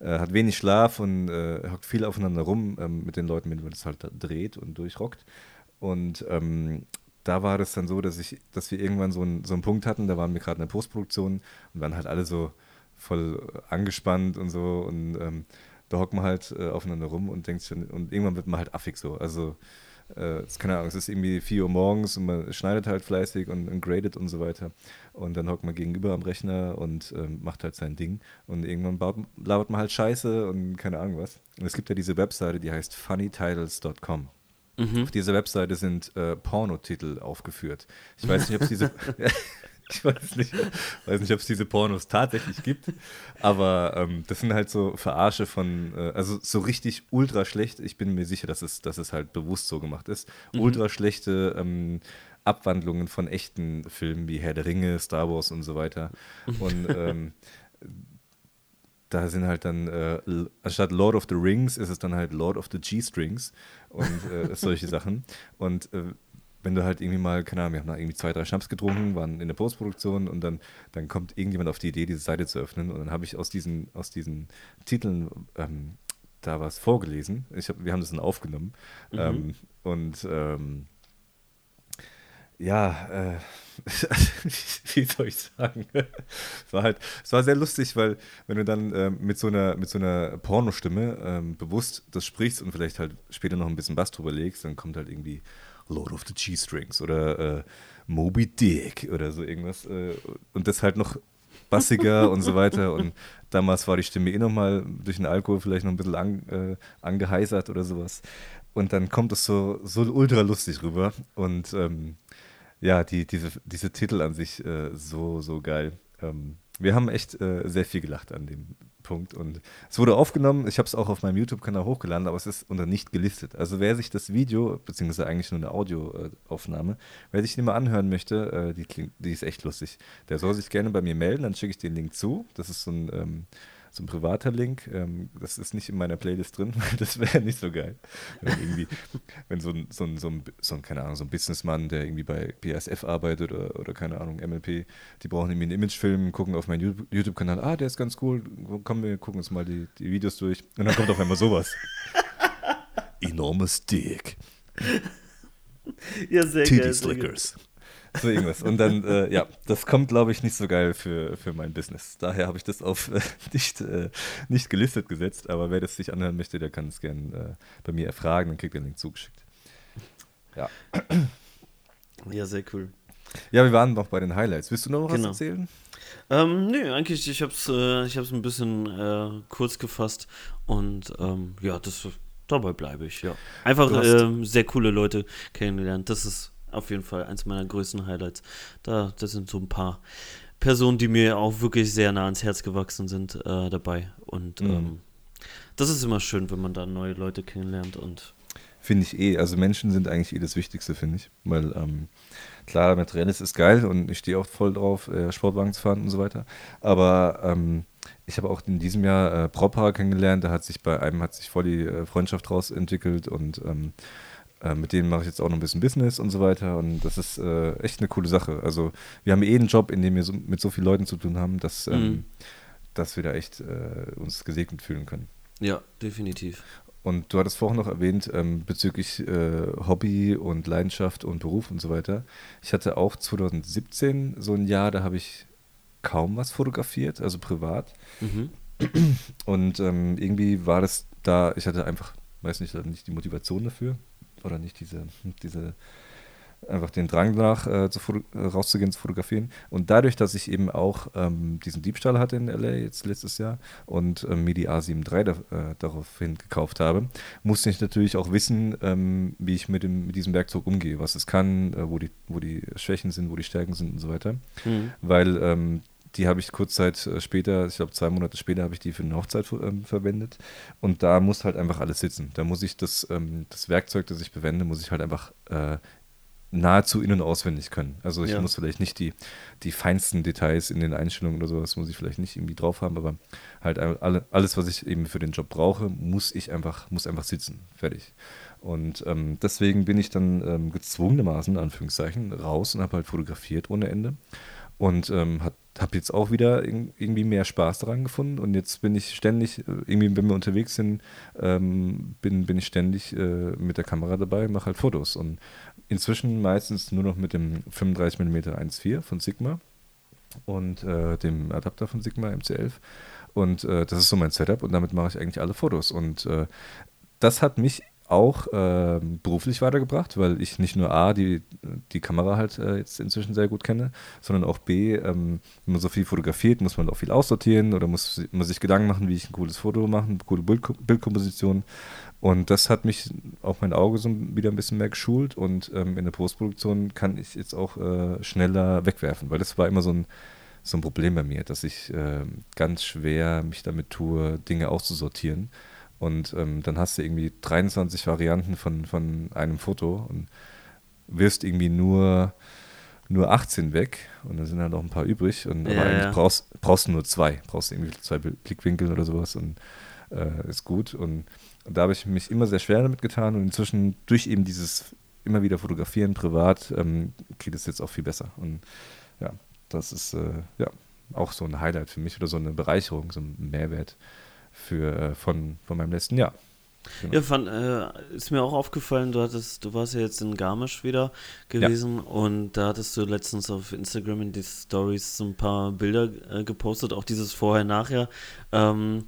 äh, hat wenig Schlaf und äh, hockt viel aufeinander rum ähm, mit den Leuten, mit denen man das halt dreht und durchrockt. Und ähm, da war das dann so, dass ich, dass wir irgendwann so, ein, so einen Punkt hatten, da waren wir gerade in der Postproduktion und waren halt alle so voll angespannt und so und ähm, da hockt man halt äh, aufeinander rum und denkt schon, und irgendwann wird man halt affig so. Also äh, keine Ahnung, es ist irgendwie 4 Uhr morgens und man schneidet halt fleißig und, und gradet und so weiter. Und dann hockt man gegenüber am Rechner und äh, macht halt sein Ding. Und irgendwann baut, labert man halt Scheiße und keine Ahnung was. Und es gibt ja diese Webseite, die heißt funnytitles.com. Mhm. Auf dieser Webseite sind äh, Pornotitel aufgeführt. Ich weiß nicht, ob es diese. Ich weiß nicht, weiß nicht ob es diese Pornos tatsächlich gibt, aber ähm, das sind halt so Verarsche von, äh, also so richtig ultra schlecht. Ich bin mir sicher, dass es, dass es halt bewusst so gemacht ist. Mhm. Ultra schlechte ähm, Abwandlungen von echten Filmen wie Herr der Ringe, Star Wars und so weiter. Und ähm, da sind halt dann, äh, anstatt Lord of the Rings ist es dann halt Lord of the G-Strings und äh, solche Sachen. Und äh, wenn du halt irgendwie mal, keine Ahnung, wir haben da irgendwie zwei, drei Schnaps getrunken, waren in der Postproduktion und dann, dann kommt irgendjemand auf die Idee, diese Seite zu öffnen und dann habe ich aus diesen, aus diesen Titeln ähm, da was vorgelesen. Ich hab, wir haben das dann aufgenommen mhm. ähm, und ähm, ja, äh, wie soll ich sagen? es war halt, es war sehr lustig, weil wenn du dann äh, mit so einer, mit so einer Pornostimme ähm, bewusst das sprichst und vielleicht halt später noch ein bisschen Bass drüber legst, dann kommt halt irgendwie Lord of the G-Strings oder äh, Moby Dick oder so irgendwas. Äh, und das halt noch bassiger und so weiter. Und damals war die Stimme eh nochmal durch den Alkohol vielleicht noch ein bisschen an, äh, angeheisert oder sowas. Und dann kommt es so, so ultra lustig rüber. Und ähm, ja, die, diese, diese Titel an sich äh, so, so geil. Ähm, wir haben echt äh, sehr viel gelacht an dem Punkt. Und es wurde aufgenommen, ich habe es auch auf meinem YouTube-Kanal hochgeladen, aber es ist unter nicht gelistet. Also wer sich das Video, beziehungsweise eigentlich nur eine Audioaufnahme, wer sich die mal anhören möchte, äh, die, klingt, die ist echt lustig. Der soll sich gerne bei mir melden, dann schicke ich den Link zu. Das ist so ein ähm, so ein privater Link. Ähm, das ist nicht in meiner Playlist drin, weil das wäre nicht so geil. Wenn, irgendwie, wenn so ein, so, ein, so, ein, so ein, keine Ahnung, so ein Businessmann, der irgendwie bei BASF arbeitet oder, oder keine Ahnung, MLP, die brauchen irgendwie einen Imagefilm, gucken auf meinen YouTube-Kanal, ah, der ist ganz cool, komm, wir gucken uns mal die, die Videos durch. Und dann kommt auf einmal sowas. Enormes Dick. Ja, sehr Titty geil. Sehr geil. So irgendwas. Und dann, äh, ja, das kommt, glaube ich, nicht so geil für, für mein Business. Daher habe ich das auf äh, nicht, äh, nicht gelistet gesetzt. Aber wer das sich anhören möchte, der kann es gerne äh, bei mir erfragen, dann kriegt er den Link zugeschickt. Ja. Ja, sehr cool. Ja, wir waren noch bei den Highlights. Willst du noch was Genau. erzählen? Ähm, nö, eigentlich, ich hab's, äh, ich hab's ein bisschen äh, kurz gefasst und ähm, ja, das, dabei bleibe ich, ja. Einfach ähm, sehr coole Leute kennengelernt. Das ist auf jeden Fall eins meiner größten Highlights. Da, das sind so ein paar Personen, die mir auch wirklich sehr nah ans Herz gewachsen sind, äh, dabei. Und Mhm. ähm, das ist immer schön, wenn man da neue Leute kennenlernt und Finde ich eh. Also Menschen sind eigentlich eh das Wichtigste, finde ich. Weil ähm, klar, mit Rennes ist geil und ich stehe auch voll drauf, äh, Sportwagen zu fahren und so weiter. Aber ähm, ich habe auch in diesem Jahr äh, Propa kennengelernt. Da hat sich bei einem hat sich voll die äh, Freundschaft raus entwickelt und ähm, äh, mit denen mache ich jetzt auch noch ein bisschen Business und so weiter. Und das ist äh, echt eine coole Sache. Also wir haben eh einen Job, in dem wir so, mit so vielen Leuten zu tun haben, dass, ähm, Mhm. dass wir da echt äh, uns gesegnet fühlen können. ja, definitiv. Und du hattest vorhin noch erwähnt, ähm, bezüglich äh, Hobby und Leidenschaft und Beruf und so weiter. Ich hatte auch 2017 so ein Jahr, da habe ich kaum was fotografiert, also privat. Mhm. Und ähm, irgendwie war das da, ich hatte einfach, weiß nicht, nicht die Motivation dafür oder nicht diese, diese einfach den Drang danach äh, zu äh, rauszugehen, zu fotografieren. Und dadurch, dass ich eben auch ähm, diesen Diebstahl hatte in LA jetzt letztes Jahr und ähm, mir die A7 III da, äh, daraufhin gekauft habe, musste ich natürlich auch wissen, ähm, wie ich mit, dem, mit diesem Werkzeug umgehe, was es kann, äh, wo, die, wo die Schwächen sind, wo die Stärken sind und so weiter. Mhm. Weil ähm, die habe ich kurz Zeit äh, später, ich glaube zwei Monate später, habe ich die für eine Hochzeit ähm, verwendet. Und da muss halt einfach alles sitzen. Da muss ich das, ähm, das Werkzeug, das ich bewende, muss ich halt einfach äh, nahezu in- und auswendig können. Also ich Ja. muss vielleicht nicht die, die feinsten Details in den Einstellungen oder sowas, muss ich vielleicht nicht irgendwie drauf haben, aber halt alle, alles, was ich eben für den Job brauche, muss ich einfach, muss einfach sitzen. Fertig. Und ähm, deswegen bin ich dann ähm, gezwungenermaßen, in Anführungszeichen, raus und habe halt fotografiert ohne Ende. Und ähm, habe jetzt auch wieder irg- irgendwie mehr Spaß daran gefunden. Und jetzt bin ich ständig, äh, irgendwie, wenn wir unterwegs sind, ähm, bin, bin ich ständig äh, mit der Kamera dabei, mache halt Fotos. Und inzwischen meistens nur noch mit dem 35mm 1.4 von Sigma und äh, dem Adapter von Sigma MC11. Und äh, das ist so mein Setup und damit mache ich eigentlich alle Fotos. Und äh, das hat mich auch ähm, beruflich weitergebracht, weil ich nicht nur A, die, die Kamera halt äh, jetzt inzwischen sehr gut kenne, sondern auch B, ähm, wenn man so viel fotografiert, muss man auch viel aussortieren oder muss man sich Gedanken machen, wie ich ein cooles Foto mache, eine coole Bild Bildkomposition. Und das hat mich auch mein Auge so wieder ein bisschen mehr geschult und ähm, in der Postproduktion kann ich jetzt auch äh, schneller wegwerfen, weil das war immer so ein, so ein Problem bei mir, dass ich äh, ganz schwer mich damit tue, Dinge auszusortieren. Und ähm, dann hast du irgendwie 23 Varianten von, von einem Foto und wirst irgendwie nur, nur 18 weg und dann sind halt noch ein paar übrig. Und, Ja, aber eigentlich ja. brauchst, brauchst du nur zwei. Brauchst irgendwie zwei Blickwinkel oder sowas und äh, ist gut. Und, und da habe ich mich immer sehr schwer damit getan und inzwischen durch eben dieses immer wieder fotografieren privat ähm, geht es jetzt auch viel besser. Und ja, das ist äh, ja auch so ein Highlight für mich oder so eine Bereicherung, so ein Mehrwert für, äh, von, von meinem letzten Jahr. Ja, fand, äh, ist mir auch aufgefallen, du hattest, du warst ja jetzt in Garmisch wieder gewesen und da hattest du letztens auf Instagram in die Stories so ein paar Bilder äh, gepostet, auch dieses Vorher-Nachher ähm,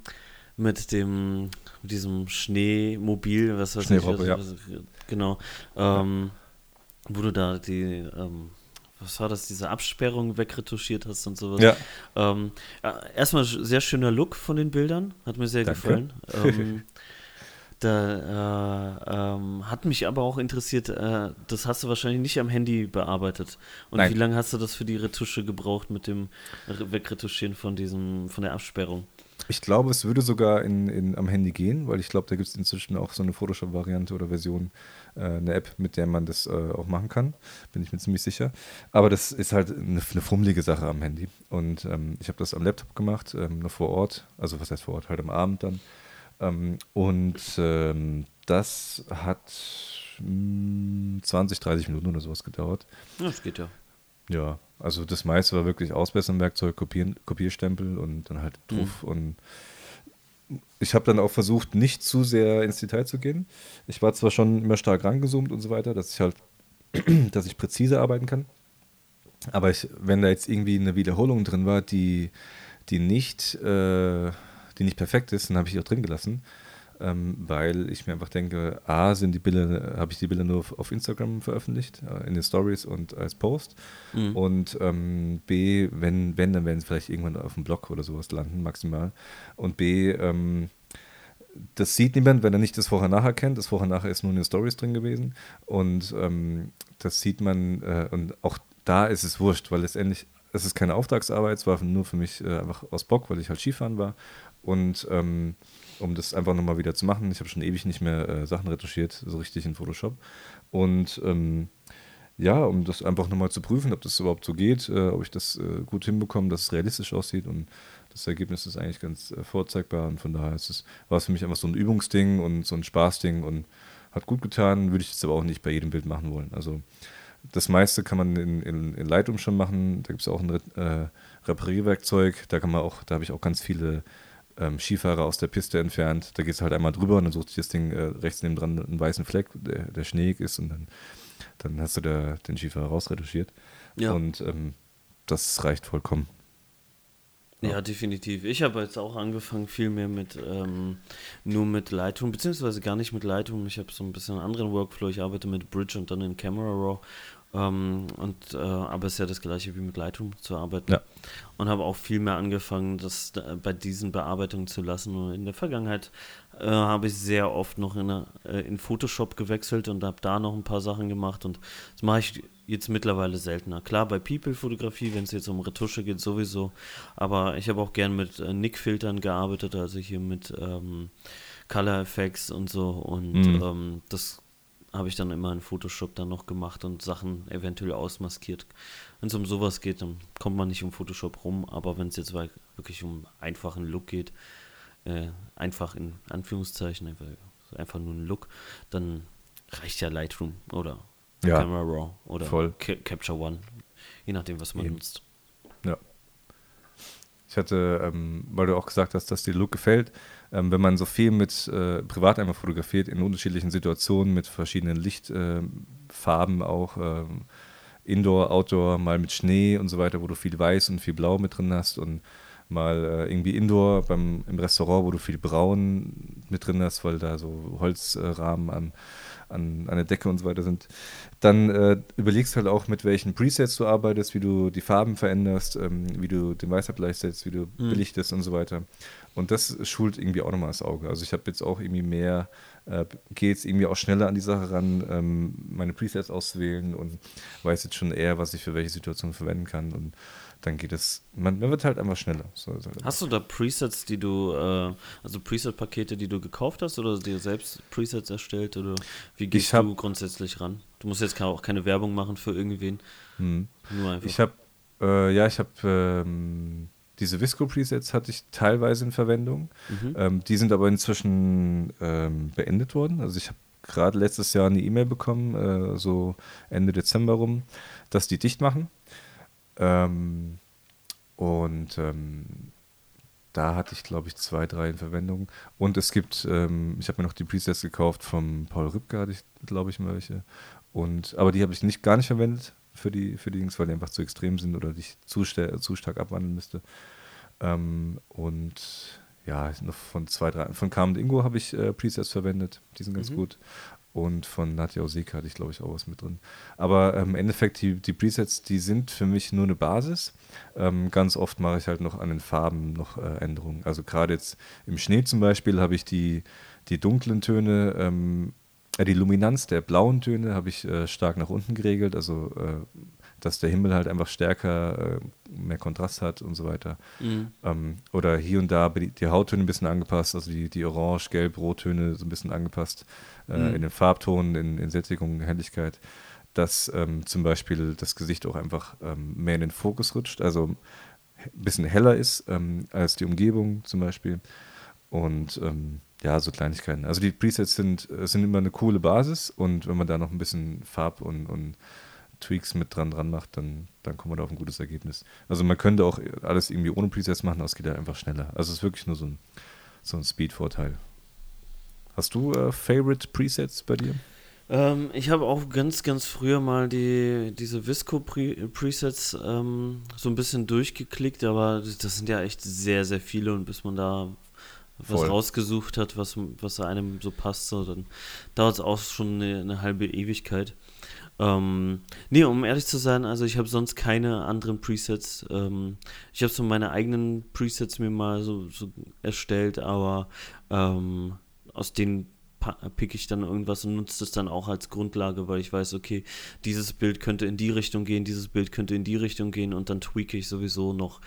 mit dem, mit diesem Schneemobil, was weiß ich, ja. was, was, genau, ähm, wo du da die, ähm, was war das, diese Absperrung wegretuschiert hast und sowas. Ja, Ähm, erstmal sehr schöner Look von den Bildern, hat mir sehr Danke. gefallen. Ähm, Da äh, ähm, hat mich aber auch interessiert, äh, das hast du wahrscheinlich nicht am Handy bearbeitet. Und Nein. wie lange hast du das für die Retusche gebraucht mit dem Wegretuschieren von diesem, von der Absperrung? Ich glaube, es würde sogar in, in, am Handy gehen, weil ich glaube, da gibt es inzwischen auch so eine Photoshop-Variante oder Version, eine App, mit der man das äh, auch machen kann. Bin ich mir ziemlich sicher. Aber das ist halt eine, eine fummelige Sache am Handy. Und ähm, ich habe das am Laptop gemacht, ähm, noch vor Ort. Also was heißt vor Ort? Halt am Abend dann. Ähm, und ähm, das hat mh, 20, 30 Minuten oder sowas gedauert. Das geht ja. Ja, also das meiste war wirklich Ausbessern-Werkzeug, Kopieren, Kopierstempel und dann halt Druff. Mhm. Und ich habe dann auch versucht, nicht zu sehr ins Detail zu gehen. Ich war zwar schon immer stark rangezoomt und so weiter, dass ich halt, dass ich präzise arbeiten kann. Aber ich, wenn da jetzt irgendwie eine Wiederholung drin war, die, die nicht, äh, die nicht perfekt ist, dann habe ich die auch drin gelassen ähm, weil ich mir einfach denke, A, sind die Bilder, habe ich die Bilder nur auf, auf Instagram veröffentlicht, äh, in den Stories und als Post. Mhm. Und ähm, B, wenn, wenn, dann werden sie vielleicht irgendwann auf dem Blog oder sowas landen, maximal. Und B, ähm, das sieht niemand, wenn er nicht das Vorher-Nachher kennt. Das Vorher-Nachher ist nur in den Stories drin gewesen. Und ähm, das sieht man, äh, und auch da ist es wurscht, weil letztendlich, es ist keine Auftragsarbeit, es war nur für mich äh, einfach aus Bock, weil ich halt Skifahren war. Und ähm, um das einfach nochmal wieder zu machen. Ich habe schon ewig nicht mehr äh, Sachen retuschiert, so richtig in Photoshop. Und ähm, ja, um das einfach nochmal zu prüfen, ob das überhaupt so geht, äh, ob ich das äh, gut hinbekomme, dass es realistisch aussieht und das Ergebnis ist eigentlich ganz äh, vorzeigbar und von daher ist es, war es für mich einfach so ein Übungsding und so ein Spaßding und hat gut getan, würde ich jetzt aber auch nicht bei jedem Bild machen wollen. Also das meiste kann man in, in, in Lightroom schon machen, da gibt es auch ein äh, Reparierwerkzeug, da kann man auch, da habe ich auch ganz viele ähm, Skifahrer aus der Piste entfernt. Da gehst du halt einmal drüber und dann sucht sich das Ding äh, rechts neben dran einen weißen Fleck, der, der schneeig ist und dann, dann hast du der, den Skifahrer rausretuschiert. Ja. Und ähm, das reicht vollkommen. Ja, ja definitiv. Ich habe jetzt auch angefangen, viel mehr mit ähm, nur mit Lightroom, beziehungsweise gar nicht mit Lightroom. Ich habe so ein bisschen einen anderen Workflow. Ich arbeite mit Bridge und dann in Camera Raw ähm, und, äh, aber es ist ja das gleiche wie mit Lightroom zu arbeiten. Ja. Und habe auch viel mehr angefangen, das äh, bei diesen Bearbeitungen zu lassen. Und in der Vergangenheit äh, habe ich sehr oft noch in, äh, in Photoshop gewechselt und habe da noch ein paar Sachen gemacht. Und das mache ich jetzt mittlerweile seltener. Klar, bei People-Fotografie, wenn es jetzt um Retusche geht, sowieso. Aber ich habe auch gern mit äh, Nick-Filtern gearbeitet, also hier mit ähm, Color Effects und so. Und mhm. ähm, das habe ich dann immer in Photoshop dann noch gemacht und Sachen eventuell ausmaskiert. Wenn es um sowas geht, dann kommt man nicht um Photoshop rum, aber wenn es jetzt wirklich um einfachen Look geht, äh, einfach in Anführungszeichen, einfach, einfach nur ein Look, dann reicht ja Lightroom oder ja, Camera Raw oder voll. Capture One, je nachdem, was man Eben. nutzt. Ja. Ich hatte, ähm, weil du auch gesagt hast, dass dir Look gefällt, ähm, wenn man so viel mit äh, privat einmal fotografiert, in unterschiedlichen Situationen mit verschiedenen Lichtfarben äh, auch, äh, Indoor, Outdoor, mal mit Schnee und so weiter, wo du viel Weiß und viel Blau mit drin hast und mal äh, irgendwie Indoor beim, im Restaurant, wo du viel Braun mit drin hast, weil da so Holzrahmen an an, an der Decke und so weiter sind. Dann äh, überlegst halt auch, mit welchen Presets du arbeitest, wie du die Farben veränderst, ähm, wie du den Weißabgleich setzt, wie du mhm. belichtest und so weiter. Und das schult irgendwie auch nochmal das Auge. Also ich habe jetzt auch irgendwie mehr, äh, gehe jetzt irgendwie auch schneller an die Sache ran, ähm, meine Presets auszuwählen und weiß jetzt schon eher, was ich für welche Situation verwenden kann. Und dann geht es, man, man wird halt einfach schneller. So, so. Hast du da Presets, die du, äh, also Preset-Pakete, die du gekauft hast oder dir selbst Presets erstellt oder wie gehst hab, du grundsätzlich ran? Du musst jetzt auch keine Werbung machen für irgendwen. Hm. Nur einfach. Ich habe, äh, ja, ich habe ähm, diese Visco-Presets hatte ich teilweise in Verwendung. Mhm. Ähm, die sind aber inzwischen ähm, beendet worden. Also ich habe gerade letztes Jahr eine E-Mail bekommen, äh, so Ende Dezember rum, dass die dicht machen. Ähm, und ähm, da hatte ich, glaube ich, zwei, drei in Verwendung. Und es gibt, ähm, ich habe mir noch die Presets gekauft vom Paul Rübke, hatte ich, glaube ich, welche. Und, aber die habe ich nicht gar nicht verwendet für die, für die Dings, weil die einfach zu extrem sind oder dich zu, zu stark abwandeln müsste. Ähm, und ja, noch von zwei, drei, von Carmen Ingo habe ich äh, Presets verwendet, die sind ganz mhm. gut. Und von Nadja Oseka hatte ich, glaube ich, auch was mit drin. Aber ähm, im Endeffekt, die, die Presets, die sind für mich nur eine Basis. Ähm, ganz oft mache ich halt noch an den Farben noch äh, Änderungen. Also gerade jetzt im Schnee zum Beispiel habe ich die, die dunklen Töne, ähm, äh, die Luminanz der blauen Töne habe ich äh, stark nach unten geregelt, also äh, dass der Himmel halt einfach stärker, äh, mehr Kontrast hat und so weiter. Mhm. Ähm, oder hier und da die, die, Hauttöne ein bisschen angepasst, also die, die Orange, Gelb, Rottöne so ein bisschen angepasst äh, mhm. in den Farbtonen, in, in Sättigung, Helligkeit, dass ähm, zum Beispiel das Gesicht auch einfach ähm, mehr in den Fokus rutscht, also ein bisschen heller ist ähm, als die Umgebung zum Beispiel. Und ähm, ja, so Kleinigkeiten. Also die Presets sind, äh, sind immer eine coole Basis und wenn man da noch ein bisschen Farb und, und Tweaks mit dran dran macht, dann, dann kommt man da auf ein gutes Ergebnis. Also man könnte auch alles irgendwie ohne Presets machen, aber es geht ja einfach schneller. Also es ist wirklich nur so ein, so ein Speed-Vorteil. Hast du äh, Favorite Presets bei dir? Ähm, ich habe auch ganz, ganz früher mal die, diese Visco-Presets ähm, so ein bisschen durchgeklickt, aber das sind ja echt sehr, sehr viele und bis man da was Voll. rausgesucht hat, was, was einem so passt, so, dann dauert es auch schon eine, eine, halbe Ewigkeit. Ähm, nee, um ehrlich zu sein, also ich habe sonst keine anderen Presets. Ähm, ich habe so meine eigenen Presets mir mal so, so erstellt, aber ähm, aus denen pick ich dann irgendwas und nutze das dann auch als Grundlage, weil ich weiß, okay, dieses Bild könnte in die Richtung gehen, dieses Bild könnte in die Richtung gehen und dann tweake ich sowieso noch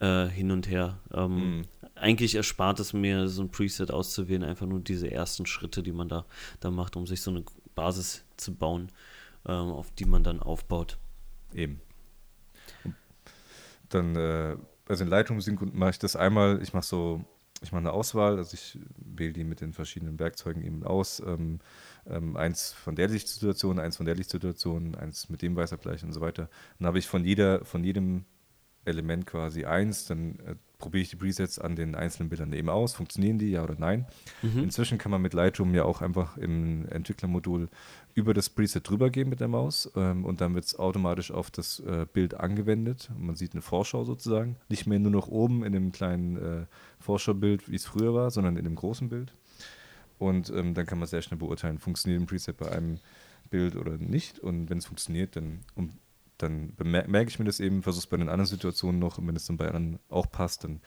äh, hin und her. Ähm, mhm eigentlich erspart es mir, so ein Preset auszuwählen, einfach nur diese ersten Schritte, die man da, da macht, um sich so eine Basis zu bauen, ähm, auf die man dann aufbaut. Eben. Dann, äh, also in Lightroom mache ich das einmal, ich mache so, ich mache eine Auswahl, also ich wähle die mit den verschiedenen Werkzeugen eben aus. Ähm, ähm, eins von der Lichtsituation, eins von der Lichtsituation, eins mit dem Weißabgleich und so weiter. Dann habe ich von jeder, von jedem Element quasi eins, dann äh, probiere ich die Presets an den einzelnen Bildern eben aus. Funktionieren die, ja oder nein? Mhm. Inzwischen kann man mit Lightroom ja auch einfach im Entwicklermodul über das Preset drüber gehen mit der Maus ähm, und dann wird es automatisch auf das äh, Bild angewendet. Man sieht eine Vorschau sozusagen. Nicht mehr nur noch oben in dem kleinen äh, Vorschaubild, wie es früher war, sondern in dem großen Bild. Und ähm, dann kann man sehr schnell beurteilen, funktioniert ein Preset bei einem Bild oder nicht. Und wenn es funktioniert, dann um dann merke ich mir das eben, versuche es bei den anderen Situationen noch und wenn es dann bei anderen auch passt, dann,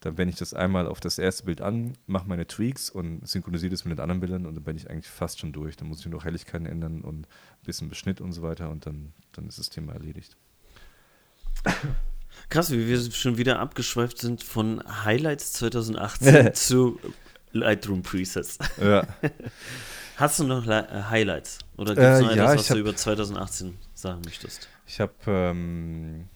dann wende ich das einmal auf das erste Bild an, mache meine Tweaks und synchronisiere das mit den anderen Bildern und dann bin ich eigentlich fast schon durch. Dann muss ich nur noch Helligkeiten ändern und ein bisschen Beschnitt und so weiter und dann, dann ist das Thema erledigt. Krass, wie wir schon wieder abgeschweift sind von Highlights 2018 zu Lightroom Presets. Ja. Hast du noch äh, Highlights? Oder gibt es noch äh, etwas, ja, was du über 2018 sagen möchtest? Ich habe, ähm,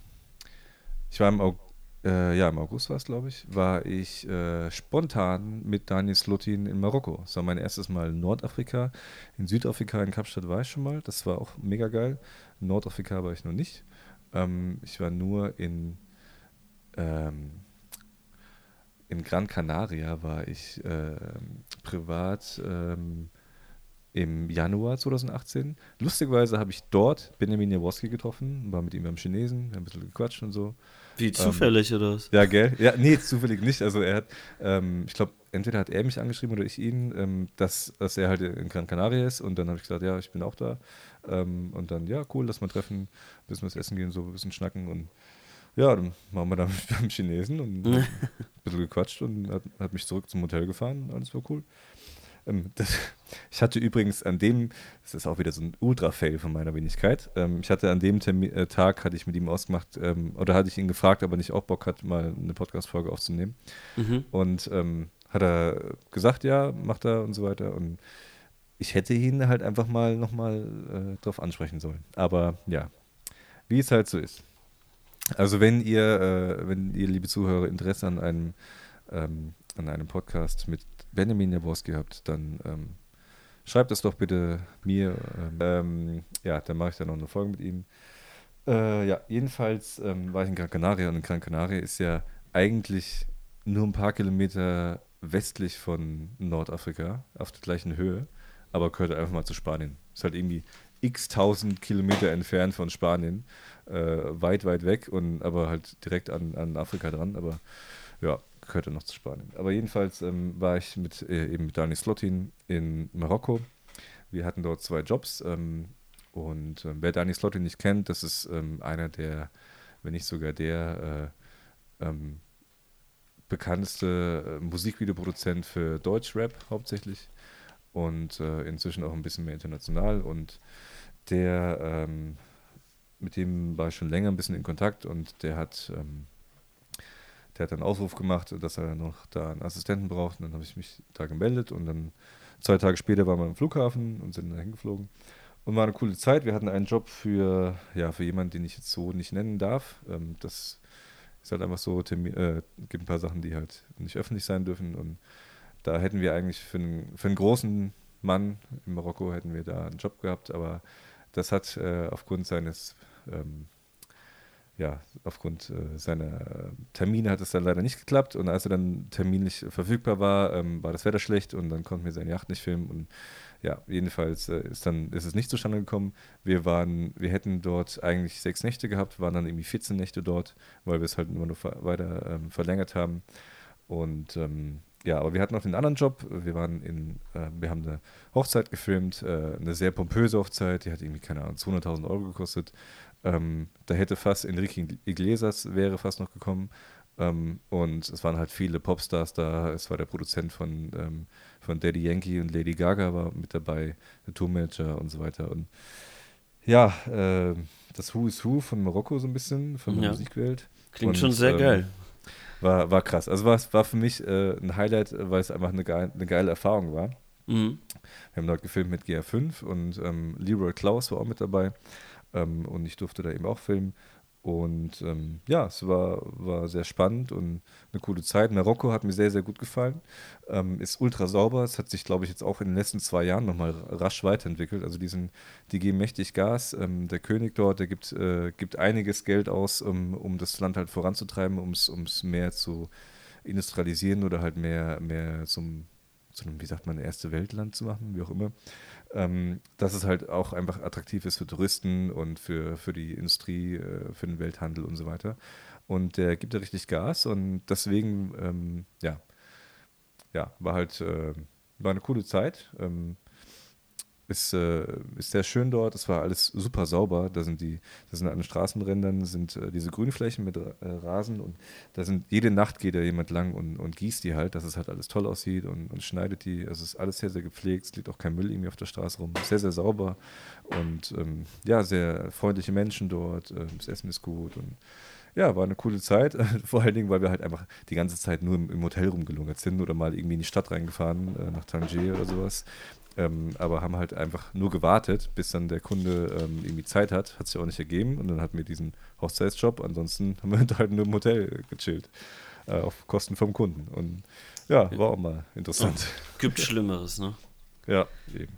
ich war im August, äh, ja, im August war es, glaube ich, war ich äh, spontan mit Daniel Slotin in Marokko. Das war mein erstes Mal in Nordafrika. In Südafrika, in Kapstadt war ich schon mal. Das war auch mega geil. In Nordafrika war ich noch nicht. Ähm, ich war nur in, ähm, in Gran Canaria, war ich äh, privat. Ähm, im Januar 2018. Lustigerweise habe ich dort Benjamin Jaworski getroffen, war mit ihm beim Chinesen, wir haben ein bisschen gequatscht und so. Wie ähm, zufällig ähm, oder was? Ja, gell? Ja, nee, zufällig nicht. Also er hat, ähm, ich glaube, entweder hat er mich angeschrieben oder ich ihn, ähm, dass, dass er halt in Gran Canaria ist und dann habe ich gesagt, ja, ich bin auch da. Ähm, und dann, ja, cool, lass mal treffen, müssen wir was essen gehen, so ein bisschen schnacken und ja, dann waren wir da beim Chinesen und ein bisschen gequatscht und hat, hat mich zurück zum Hotel gefahren, alles war cool. Ähm, das, ich hatte übrigens an dem, das ist auch wieder so ein Ultra-Fail von meiner Wenigkeit, ähm, ich hatte an dem Termin, äh, Tag, hatte ich mit ihm ausgemacht, ähm, oder hatte ich ihn gefragt, ob er nicht auch Bock hat, mal eine Podcast-Folge aufzunehmen. Mhm. Und ähm, hat er gesagt, ja, macht er und so weiter. Und ich hätte ihn halt einfach mal nochmal äh, drauf ansprechen sollen. Aber ja, wie es halt so ist. Also wenn ihr, äh, wenn ihr, liebe Zuhörer, Interesse an einem ähm, an einem Podcast mit Benjamin Jaworski habt, dann ähm, schreibt es doch bitte mir. Ähm, ähm, ja, dann mache ich dann noch eine Folge mit ihm. Äh, ja, jedenfalls ähm, war ich in Gran Canaria und Gran Canaria ist ja eigentlich nur ein paar Kilometer westlich von Nordafrika, auf der gleichen Höhe, aber gehört einfach mal zu Spanien. Ist halt irgendwie x tausend Kilometer entfernt von Spanien, äh, weit, weit weg und aber halt direkt an, an Afrika dran. Aber ja, gehörte noch zu Spanien. Aber jedenfalls ähm, war ich mit, äh, eben mit Dani Slotin in Marokko. Wir hatten dort zwei Jobs. Ähm, und äh, wer Dani Slotin nicht kennt, das ist ähm, einer der, wenn nicht sogar der, äh, ähm, bekannteste äh, Musikvideoproduzent für Deutschrap hauptsächlich und äh, inzwischen auch ein bisschen mehr international und der ähm, mit dem war ich schon länger ein bisschen in Kontakt und der hat ähm, der hat einen Ausruf gemacht, dass er noch da einen Assistenten braucht und dann habe ich mich da gemeldet und dann zwei Tage später waren wir am Flughafen und sind da hingeflogen und war eine coole Zeit. Wir hatten einen Job für ja für jemanden, den ich jetzt so nicht nennen darf. Ähm, das ist halt einfach so, Termin, äh, gibt ein paar Sachen, die halt nicht öffentlich sein dürfen. Und da hätten wir eigentlich für einen, für einen großen Mann in Marokko hätten wir da einen Job gehabt, aber das hat äh, aufgrund seines ähm, ja, aufgrund äh, seiner Termine hat es dann leider nicht geklappt und als er dann terminlich verfügbar war, ähm, war das Wetter schlecht und dann konnten wir seine Yacht nicht filmen und ja, jedenfalls äh, ist dann ist es nicht zustande gekommen. Wir waren, wir hätten dort eigentlich sechs Nächte gehabt, waren dann irgendwie 14 Nächte dort, weil wir es halt immer nur weiter ähm, verlängert haben. Und ähm, ja, aber wir hatten noch den anderen Job. Wir waren in, äh, wir haben eine Hochzeit gefilmt, äh, eine sehr pompöse Hochzeit, die hat irgendwie, keine Ahnung, 200.000 Euro gekostet. Ähm, da hätte fast Enrique Iglesias wäre fast noch gekommen. Ähm, und es waren halt viele Popstars da. Es war der Produzent von, ähm, von Daddy Yankee und Lady Gaga war mit dabei, der Tourmanager und so weiter. Und ja, äh, das Who is Who von Marokko so ein bisschen, von der ja. Musikwelt. Klingt und, schon sehr ähm, geil. War, war krass. Also war, war für mich äh, ein Highlight, weil es einfach eine, geile, eine geile Erfahrung war. Mhm. Wir haben dort gefilmt mit GR5 und ähm, Leroy Klaus war auch mit dabei. Ähm, und ich durfte da eben auch filmen. Und ähm, ja, es war, war sehr spannend und eine coole Zeit. Marokko hat mir sehr, sehr gut gefallen. Ähm, ist ultra sauber. Es hat sich, glaube ich, jetzt auch in den letzten zwei Jahren nochmal rasch weiterentwickelt. Also die, sind, die geben mächtig Gas. Ähm, der König dort, der gibt, äh, gibt einiges Geld aus, um, um das Land halt voranzutreiben, um es mehr zu industrialisieren oder halt mehr, mehr zum, zu wie sagt man, erste Weltland zu machen, wie auch immer ähm, dass es halt auch einfach attraktiv ist für Touristen und für, für die Industrie, äh, für den Welthandel und so weiter. Und der gibt da richtig Gas und deswegen, ähm, ja, ja, war halt, äh, war eine coole Zeit. Ähm, ist, äh, ist sehr schön dort. Es war alles super sauber. Da sind die, da sind an den Straßenrändern sind äh, diese Grünflächen mit äh, Rasen und da sind jede Nacht geht da jemand lang und, und gießt die halt, dass es halt alles toll aussieht und, und schneidet die. Also es ist alles sehr, sehr gepflegt. Es liegt auch kein Müll irgendwie auf der Straße rum. Sehr, sehr sauber und ähm, ja, sehr freundliche Menschen dort. Äh, das Essen ist gut und ja, war eine coole Zeit. Vor allen Dingen, weil wir halt einfach die ganze Zeit nur im, im Hotel rumgelungert sind oder mal irgendwie in die Stadt reingefahren, äh, nach Tangier oder sowas. Ähm, aber haben halt einfach nur gewartet, bis dann der Kunde ähm, irgendwie Zeit hat. Hat sich auch nicht ergeben. Und dann hatten wir diesen Hochzeitsjob. Ansonsten haben wir halt nur im Hotel gechillt. Äh, auf Kosten vom Kunden. Und ja, war auch mal interessant. Oh, gibt Schlimmeres, ne? ja, eben.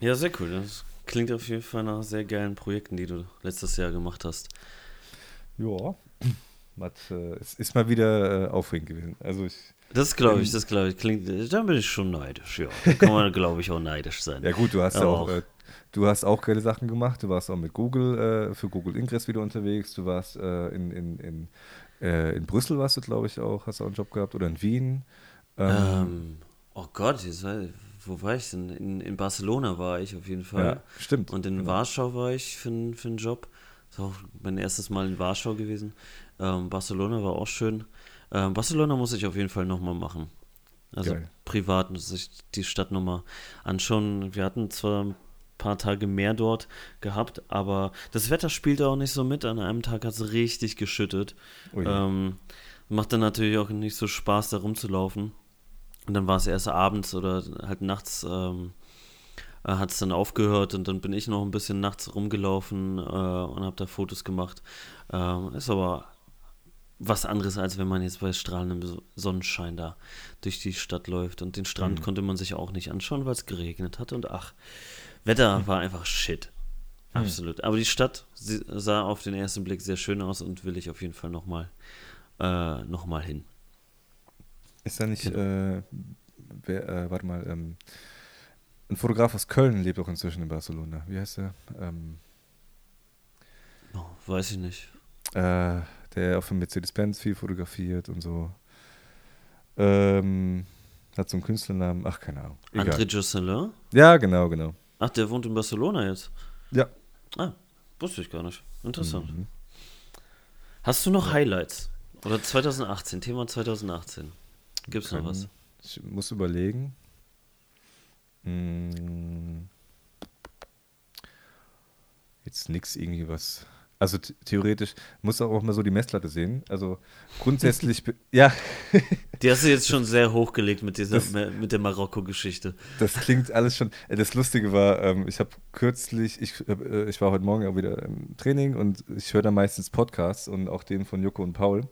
Ja, sehr cool. Das klingt auf jeden Fall nach sehr geilen Projekten, die du letztes Jahr gemacht hast. Ja, äh, es ist mal wieder äh, aufregend gewesen. Also ich das glaube ich, das glaube ich. Klingt, da bin ich schon neidisch, ja. Da kann man, glaube ich, auch neidisch sein. Ja, gut, du hast ja auch, äh, du hast auch geile Sachen gemacht. Du warst auch mit Google, äh, für Google Ingress wieder unterwegs. Du warst äh, in, in, in, äh, in Brüssel, warst du, glaube ich, auch, hast du auch einen Job gehabt oder in Wien. Ähm, ähm, oh Gott, jetzt, wo war ich denn? In, in Barcelona war ich auf jeden Fall. Ja, stimmt. Und in genau. Warschau war ich für, für einen Job. Das ist auch mein erstes Mal in Warschau gewesen. Ähm, Barcelona war auch schön. Ähm, Barcelona muss ich auf jeden Fall nochmal machen. Also Geil. privat muss ich die Stadt nochmal anschauen. Wir hatten zwar ein paar Tage mehr dort gehabt, aber das Wetter spielte auch nicht so mit. An einem Tag hat es richtig geschüttet. Ähm, macht dann natürlich auch nicht so Spaß, da rumzulaufen. Und dann war es erst abends oder halt nachts ähm, äh, hat es dann aufgehört und dann bin ich noch ein bisschen nachts rumgelaufen äh, und habe da Fotos gemacht. Ähm, ist aber was anderes, als wenn man jetzt bei strahlendem Sonnenschein da durch die Stadt läuft. Und den Strand mhm. konnte man sich auch nicht anschauen, weil es geregnet hat. Und ach, Wetter mhm. war einfach shit. Mhm. Absolut. Aber die Stadt sah auf den ersten Blick sehr schön aus und will ich auf jeden Fall nochmal äh, noch hin. Ist da nicht, äh, wer, äh, warte mal, ähm, ein Fotograf aus Köln lebt auch inzwischen in Barcelona. Wie heißt er? Ähm, oh, weiß ich nicht. Äh, der auch für Mercedes-Benz viel fotografiert und so. Ähm, hat so einen Künstlernamen, ach, keine Ahnung. Egal. André Josselin? Ja, genau, genau. Ach, der wohnt in Barcelona jetzt? Ja. Ah, wusste ich gar nicht. Interessant. Mhm. Hast du noch Highlights Oder 2018, Thema 2018. Gibt es noch was? Ich muss überlegen. Hm. Jetzt nichts irgendwie was. Also theoretisch muss auch mal so die Messlatte sehen. Also grundsätzlich, ja. Die hast du jetzt schon sehr hochgelegt mit dieser das, mit der Marokko-Geschichte. Das klingt alles schon. Äh, das Lustige war, ähm, ich habe kürzlich, ich, äh, ich war heute Morgen auch wieder im Training und ich höre da meistens Podcasts und auch den von Joko und Paul.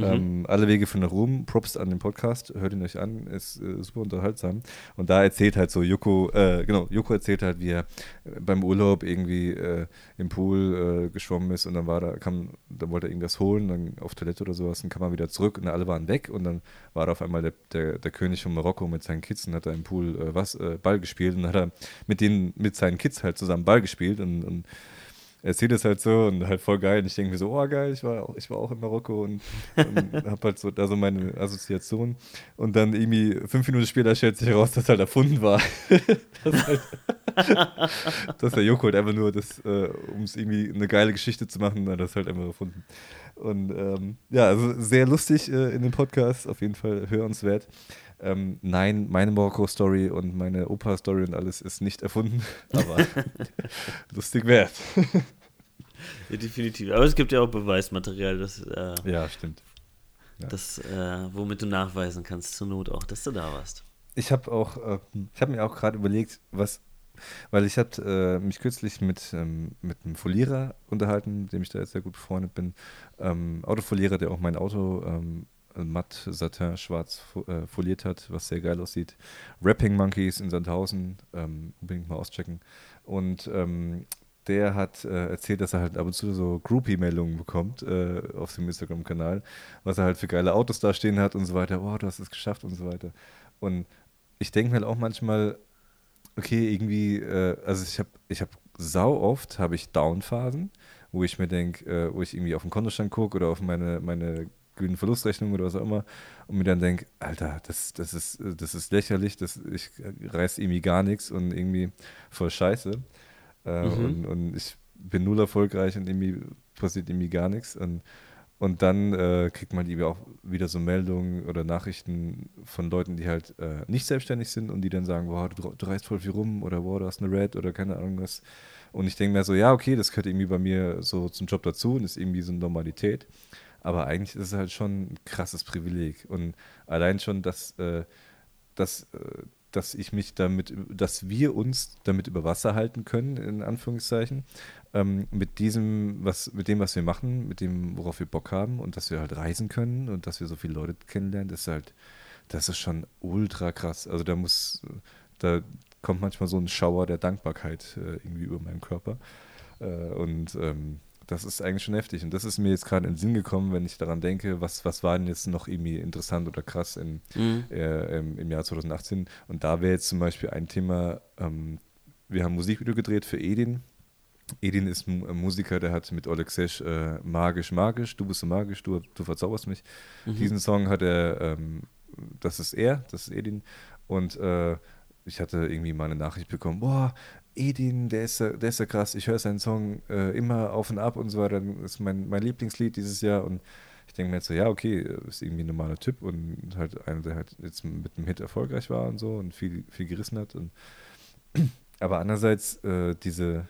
Mhm. Ähm, Alle Wege von Ruhm, Props an den Podcast, hört ihn euch an, ist äh, super unterhaltsam. Und da erzählt halt so Joko, äh, genau, Joko erzählt halt, wie er äh, beim Urlaub irgendwie äh, im Pool äh, geschwommen ist. Und dann war da, kam, da wollte er irgendwas holen, dann auf Toilette oder sowas, dann kam er wieder zurück. Und alle waren weg. Und dann war da auf einmal der, der, der König von Marokko mit seinen Kids und hat da im Pool äh, was, Ball gespielt. Und hat er mit denen, mit seinen Kids halt zusammen Ball gespielt. Und, und erzählt es halt so und halt voll geil. Und ich denke mir so, oh geil, ich war auch, ich war auch in Marokko und, und habe halt so da so meine Assoziation. Und dann irgendwie fünf Minuten später stellt sich heraus, dass halt erfunden war. dass, halt, dass der Joko halt einfach nur das, äh, um es irgendwie eine geile Geschichte zu machen, hat das halt einfach erfunden. Und ähm, ja, also sehr lustig äh, in dem Podcast, auf jeden Fall hörenswert. Ähm, nein, meine Marokko-Story und meine Opa-Story und alles ist nicht erfunden, aber lustig wert. ja, definitiv. Aber es gibt ja auch Beweismaterial, das, äh, ja, stimmt. Ja. Das, äh, womit du nachweisen kannst, zur Not auch, dass du da warst. Ich habe auch, äh, ich habe mir auch gerade überlegt, was, weil ich habe äh, mich kürzlich mit, ähm, mit einem Folierer unterhalten, mit dem ich da jetzt sehr gut befreundet bin. Ähm, Autofolierer, der auch mein Auto ähm, matt Satin schwarz äh, foliert hat, was sehr geil aussieht. Rapping Monkeys in Sandhausen, ähm, unbedingt mal auschecken. Und ähm, der hat äh, erzählt, dass er halt ab und zu so Groupie-Meldungen bekommt äh, auf seinem Instagram-Kanal, was er halt für geile Autos da stehen hat und so weiter. Oh, du hast es geschafft und so weiter. Und ich denke halt auch manchmal, okay, irgendwie, äh, also ich habe ich hab sau oft habe ich Down-Phasen, wo ich mir denke, äh, wo ich irgendwie auf den Kontostand gucke oder auf meine, meine Gewinn-Verlustrechnung oder was auch immer und mir dann denke, Alter, das, das, ist, das ist lächerlich, das, ich reiß irgendwie gar nichts und irgendwie voll scheiße. Äh, mhm. und, und ich bin null erfolgreich und irgendwie passiert irgendwie gar nichts. Und, und dann äh, kriegt man irgendwie auch wieder so Meldungen oder Nachrichten von Leuten, die halt äh, nicht selbstständig sind und die dann sagen, wow, du, du reist voll viel rum oder wow, du hast eine Red oder keine Ahnung was. Und ich denke mir so, ja, okay, das gehört irgendwie bei mir so zum Job dazu und ist irgendwie so eine Normalität. Aber eigentlich ist es halt schon ein krasses Privileg. Und allein schon, dass, äh, dass, äh, dass ich mich damit, dass wir uns damit über Wasser halten können, in Anführungszeichen, ähm, mit diesem, was, mit dem, was wir machen, mit dem, worauf wir Bock haben und dass wir halt reisen können und dass wir so viele Leute kennenlernen, ist halt, das ist schon ultra krass. Also da muss, da kommt manchmal so ein Schauer der Dankbarkeit äh, irgendwie über meinen Körper. Äh, und ähm, das ist eigentlich schon heftig. Und das ist mir jetzt gerade in den Sinn gekommen, wenn ich daran denke, was, was war denn jetzt noch irgendwie interessant oder krass in, mhm. äh, im, im, Jahr 2018. Und da wäre jetzt zum Beispiel ein Thema, ähm, wir haben ein Musikvideo gedreht für Edin. Edin ist ein Musiker, der hat mit Olexesh äh, Magisch, Magisch, du bist so magisch, du, du verzauberst mich. Mhm. Diesen Song hat er, ähm, das ist er, das ist Edin. Und äh, ich hatte irgendwie mal eine Nachricht bekommen, boah, Edin, der ist, der ist ja krass. Ich höre seinen Song äh, immer auf und ab und so weiter. Das ist mein, mein Lieblingslied dieses Jahr. Und ich denke mir jetzt so, ja, okay, ist irgendwie ein normaler Typ und halt einer, der halt jetzt mit einem Hit erfolgreich war und so und viel, viel gerissen hat. Und aber andererseits äh, diese,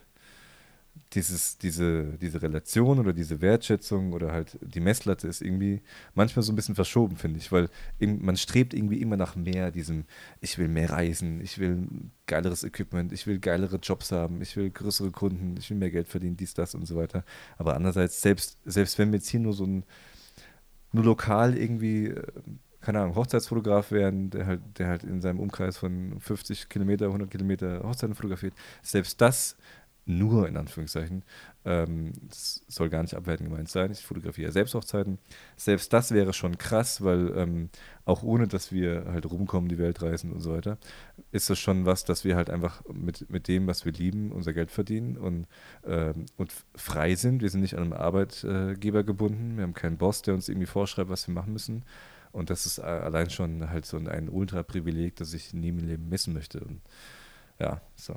dieses, diese, diese Relation oder diese Wertschätzung oder halt die Messlatte ist irgendwie manchmal so ein bisschen verschoben, finde ich, weil man strebt irgendwie immer nach mehr, diesem, ich will mehr reisen, ich will geileres Equipment, ich will geilere Jobs haben, ich will größere Kunden, ich will mehr Geld verdienen, dies, das und so weiter. Aber andererseits, selbst, selbst wenn wir jetzt hier nur so ein, nur lokal irgendwie, äh, keine Ahnung, Hochzeitsfotograf wären, der halt, der halt in seinem Umkreis von 50 Kilometer, 100 Kilometer Hochzeiten fotografiert, selbst das nur in Anführungszeichen, ähm, das soll gar nicht abwertend gemeint sein, ich fotografiere selbst Hochzeiten. Selbst das wäre schon krass, weil ähm, auch ohne, dass wir halt rumkommen, die Welt reisen und so weiter, ist das schon was, dass wir halt einfach mit, mit dem, was wir lieben, unser Geld verdienen und, ähm, und frei sind. Wir sind nicht an einem Arbeitgeber gebunden, wir haben keinen Boss, der uns irgendwie vorschreibt, was wir machen müssen. Und das ist allein schon halt so ein Ultra-Privileg, das ich nie im Leben missen möchte. Und ja, so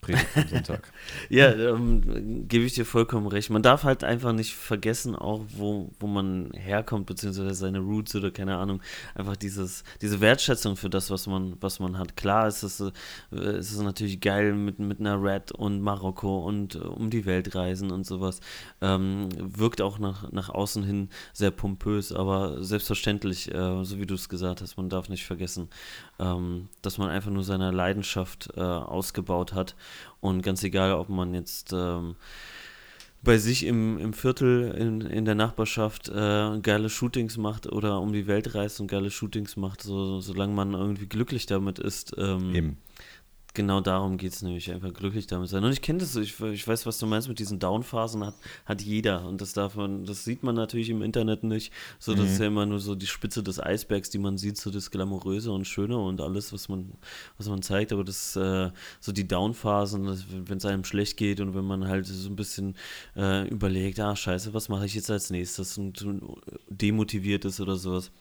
Predigt am Sonntag. ja, ähm, gebe ich dir vollkommen recht. Man darf halt einfach nicht vergessen, auch wo, wo man herkommt, beziehungsweise seine Roots oder keine Ahnung, einfach dieses, diese Wertschätzung für das, was man, was man hat. Klar ist es, äh, ist es natürlich geil mit, mit einer Red und Marokko und äh, um die Welt reisen und sowas. Ähm, wirkt auch nach, nach außen hin sehr pompös, aber selbstverständlich, äh, so wie du es gesagt hast, man darf nicht vergessen, ähm, dass man einfach nur seine Leidenschaft äh, ausgebaut hat und ganz egal, ob man jetzt ähm, bei sich im, im Viertel in, in der Nachbarschaft äh, geile Shootings macht oder um die Welt reist und geile Shootings macht, so, solange man irgendwie glücklich damit ist, ähm, Eben genau darum geht es nämlich, einfach glücklich damit sein. Und ich kenne das, ich, ich weiß, was du meinst mit diesen Downphasen, hat, hat jeder. Und das darf man, das sieht man natürlich im Internet nicht. So, das mhm. ist ja immer nur so die Spitze des Eisbergs, die man sieht, so das Glamouröse und Schöne und alles, was man, was man zeigt. Aber das äh, so die Downphasen, wenn es einem schlecht geht und wenn man halt so ein bisschen äh, überlegt, ah, scheiße, was mache ich jetzt als nächstes und demotiviert ist oder sowas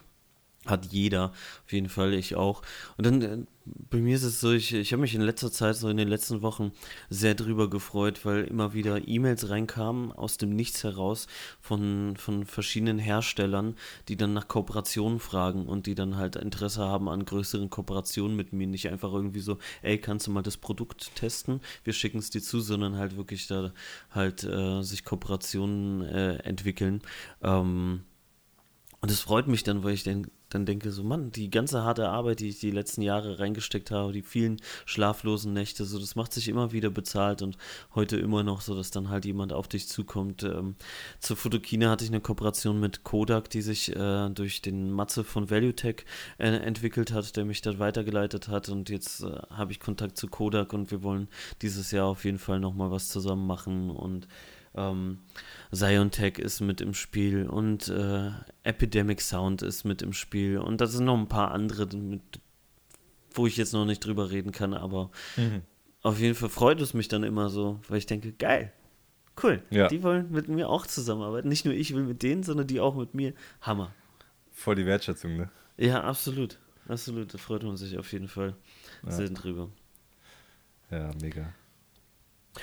hat jeder, auf jeden Fall, ich auch. Und dann, äh, bei mir ist es so, ich, ich habe mich in letzter Zeit, so in den letzten Wochen, sehr drüber gefreut, weil immer wieder E-Mails reinkamen, aus dem Nichts heraus, von, von verschiedenen Herstellern, die dann nach Kooperationen fragen und die dann halt Interesse haben an größeren Kooperationen mit mir. Nicht einfach irgendwie so, ey, kannst du mal das Produkt testen? Wir schicken es dir zu, sondern halt wirklich da halt äh, sich Kooperationen äh, entwickeln. Ähm, und es freut mich dann, weil ich dann, dann denke, so Mann, die ganze harte Arbeit, die ich die letzten Jahre reingesteckt habe, die vielen schlaflosen Nächte, so das macht sich immer wieder bezahlt und heute immer noch so, dass dann halt jemand auf dich zukommt. Ähm, zur Fotokina hatte ich eine Kooperation mit Kodak, die sich äh, durch den Matze von ValueTech äh, entwickelt hat, der mich dort weitergeleitet hat und jetzt äh, habe ich Kontakt zu Kodak und wir wollen dieses Jahr auf jeden Fall nochmal was zusammen machen und ähm, Ziontech ist mit im Spiel und äh, Epidemic Sound ist mit im Spiel und da sind noch ein paar andere, mit, wo ich jetzt noch nicht drüber reden kann, aber mhm. auf jeden Fall freut es mich dann immer so, weil ich denke, geil, cool, ja. die wollen mit mir auch zusammenarbeiten. Nicht nur ich will mit denen, sondern die auch mit mir. Hammer. Voll die Wertschätzung, ne? Ja, absolut. Absolut, da freut man sich auf jeden Fall ja. sehr drüber. Ja, mega.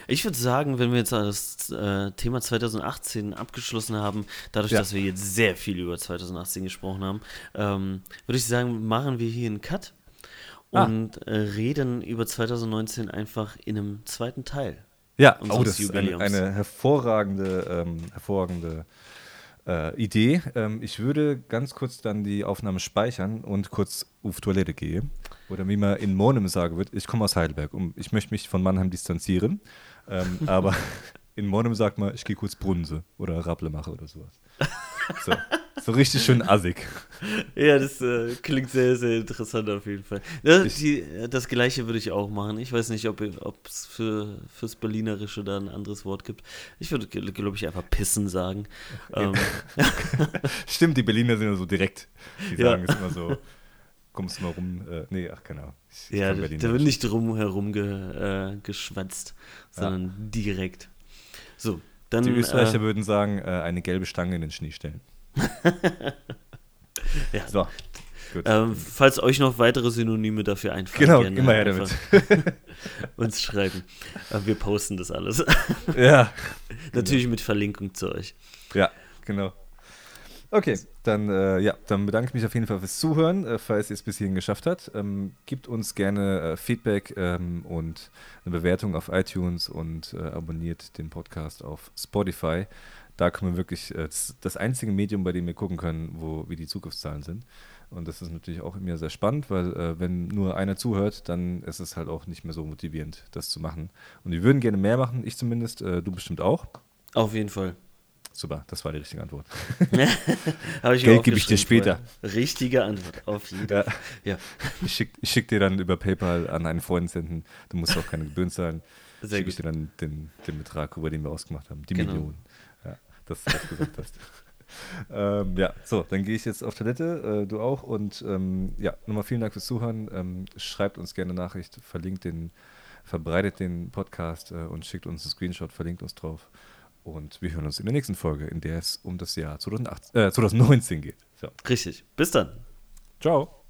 Ich würde sagen, wenn wir jetzt das äh, Thema 2018 abgeschlossen haben, dadurch, ja. dass wir jetzt sehr viel über 2018 gesprochen haben, ähm, würde ich sagen, machen wir hier einen Cut ah. und äh, reden über 2019 einfach in einem zweiten Teil. Ja, oh, das ist eine, eine hervorragende, ähm, hervorragende äh, Idee. Ähm, ich würde ganz kurz dann die Aufnahme speichern und kurz auf Toilette gehen. Oder wie man in Monem sagen wird, ich komme aus Heidelberg und ich möchte mich von Mannheim distanzieren. Ähm, aber in Monem sagt man, ich gehe kurz Brunse oder Rapple mache oder sowas. So, so richtig schön assig. Ja, das äh, klingt sehr, sehr interessant auf jeden Fall. Ja, die, das gleiche würde ich auch machen. Ich weiß nicht, ob es für, fürs Berlinerische da ein anderes Wort gibt. Ich würde, glaube ich, einfach pissen sagen. Ähm. Stimmt, die Berliner sind ja so direkt. Die sagen ja. es immer so kommst du mal rum. Äh, nee, ach, genau. Ich, ja, da wird nicht drum herum ge, äh, geschwatzt, sondern ja. direkt. So, dann. Die Österreicher äh, würden sagen, äh, eine gelbe Stange in den Schnee stellen. ja. So. Ähm, falls euch noch weitere Synonyme dafür einfallen, genau, gerne immer her damit. uns schreiben. Aber wir posten das alles. ja. Natürlich genau. mit Verlinkung zu euch. Ja, genau. Okay, dann, äh, ja, dann bedanke ich mich auf jeden Fall fürs Zuhören, äh, falls ihr es bis hierhin geschafft habt. Ähm, gebt uns gerne äh, Feedback ähm, und eine Bewertung auf iTunes und äh, abonniert den Podcast auf Spotify. Da können wir wirklich, äh, das, das einzige Medium, bei dem wir gucken können, wo, wie die Zukunftszahlen sind. Und das ist natürlich auch immer sehr spannend, weil äh, wenn nur einer zuhört, dann ist es halt auch nicht mehr so motivierend, das zu machen. Und wir würden gerne mehr machen, ich zumindest, du bestimmt auch. Auf jeden Fall. Super, das war die richtige Antwort. Geld gebe ich dir später. Vorher. Richtige Antwort, auf jeden Fall. Ja. ja. Ich schicke schick dir dann über PayPal an einen Freund senden. Du musst auch keine Gebühren zahlen. Sehr schick ich dir dann den, den Betrag, über den wir ausgemacht haben. Die genau. Millionen. Dass du das gesagt hast. ähm, ja, so, dann gehe ich jetzt auf Toilette, äh, du auch. Und ähm, ja, nochmal vielen Dank fürs Zuhören. Ähm, schreibt uns gerne Nachricht, verlinkt den, verbreitet den Podcast äh, und schickt uns einen Screenshot, verlinkt uns drauf. Und wir hören uns in der nächsten Folge, in der es um das Jahr 2018, äh, 2019 geht. So. Richtig. Bis dann. Ciao.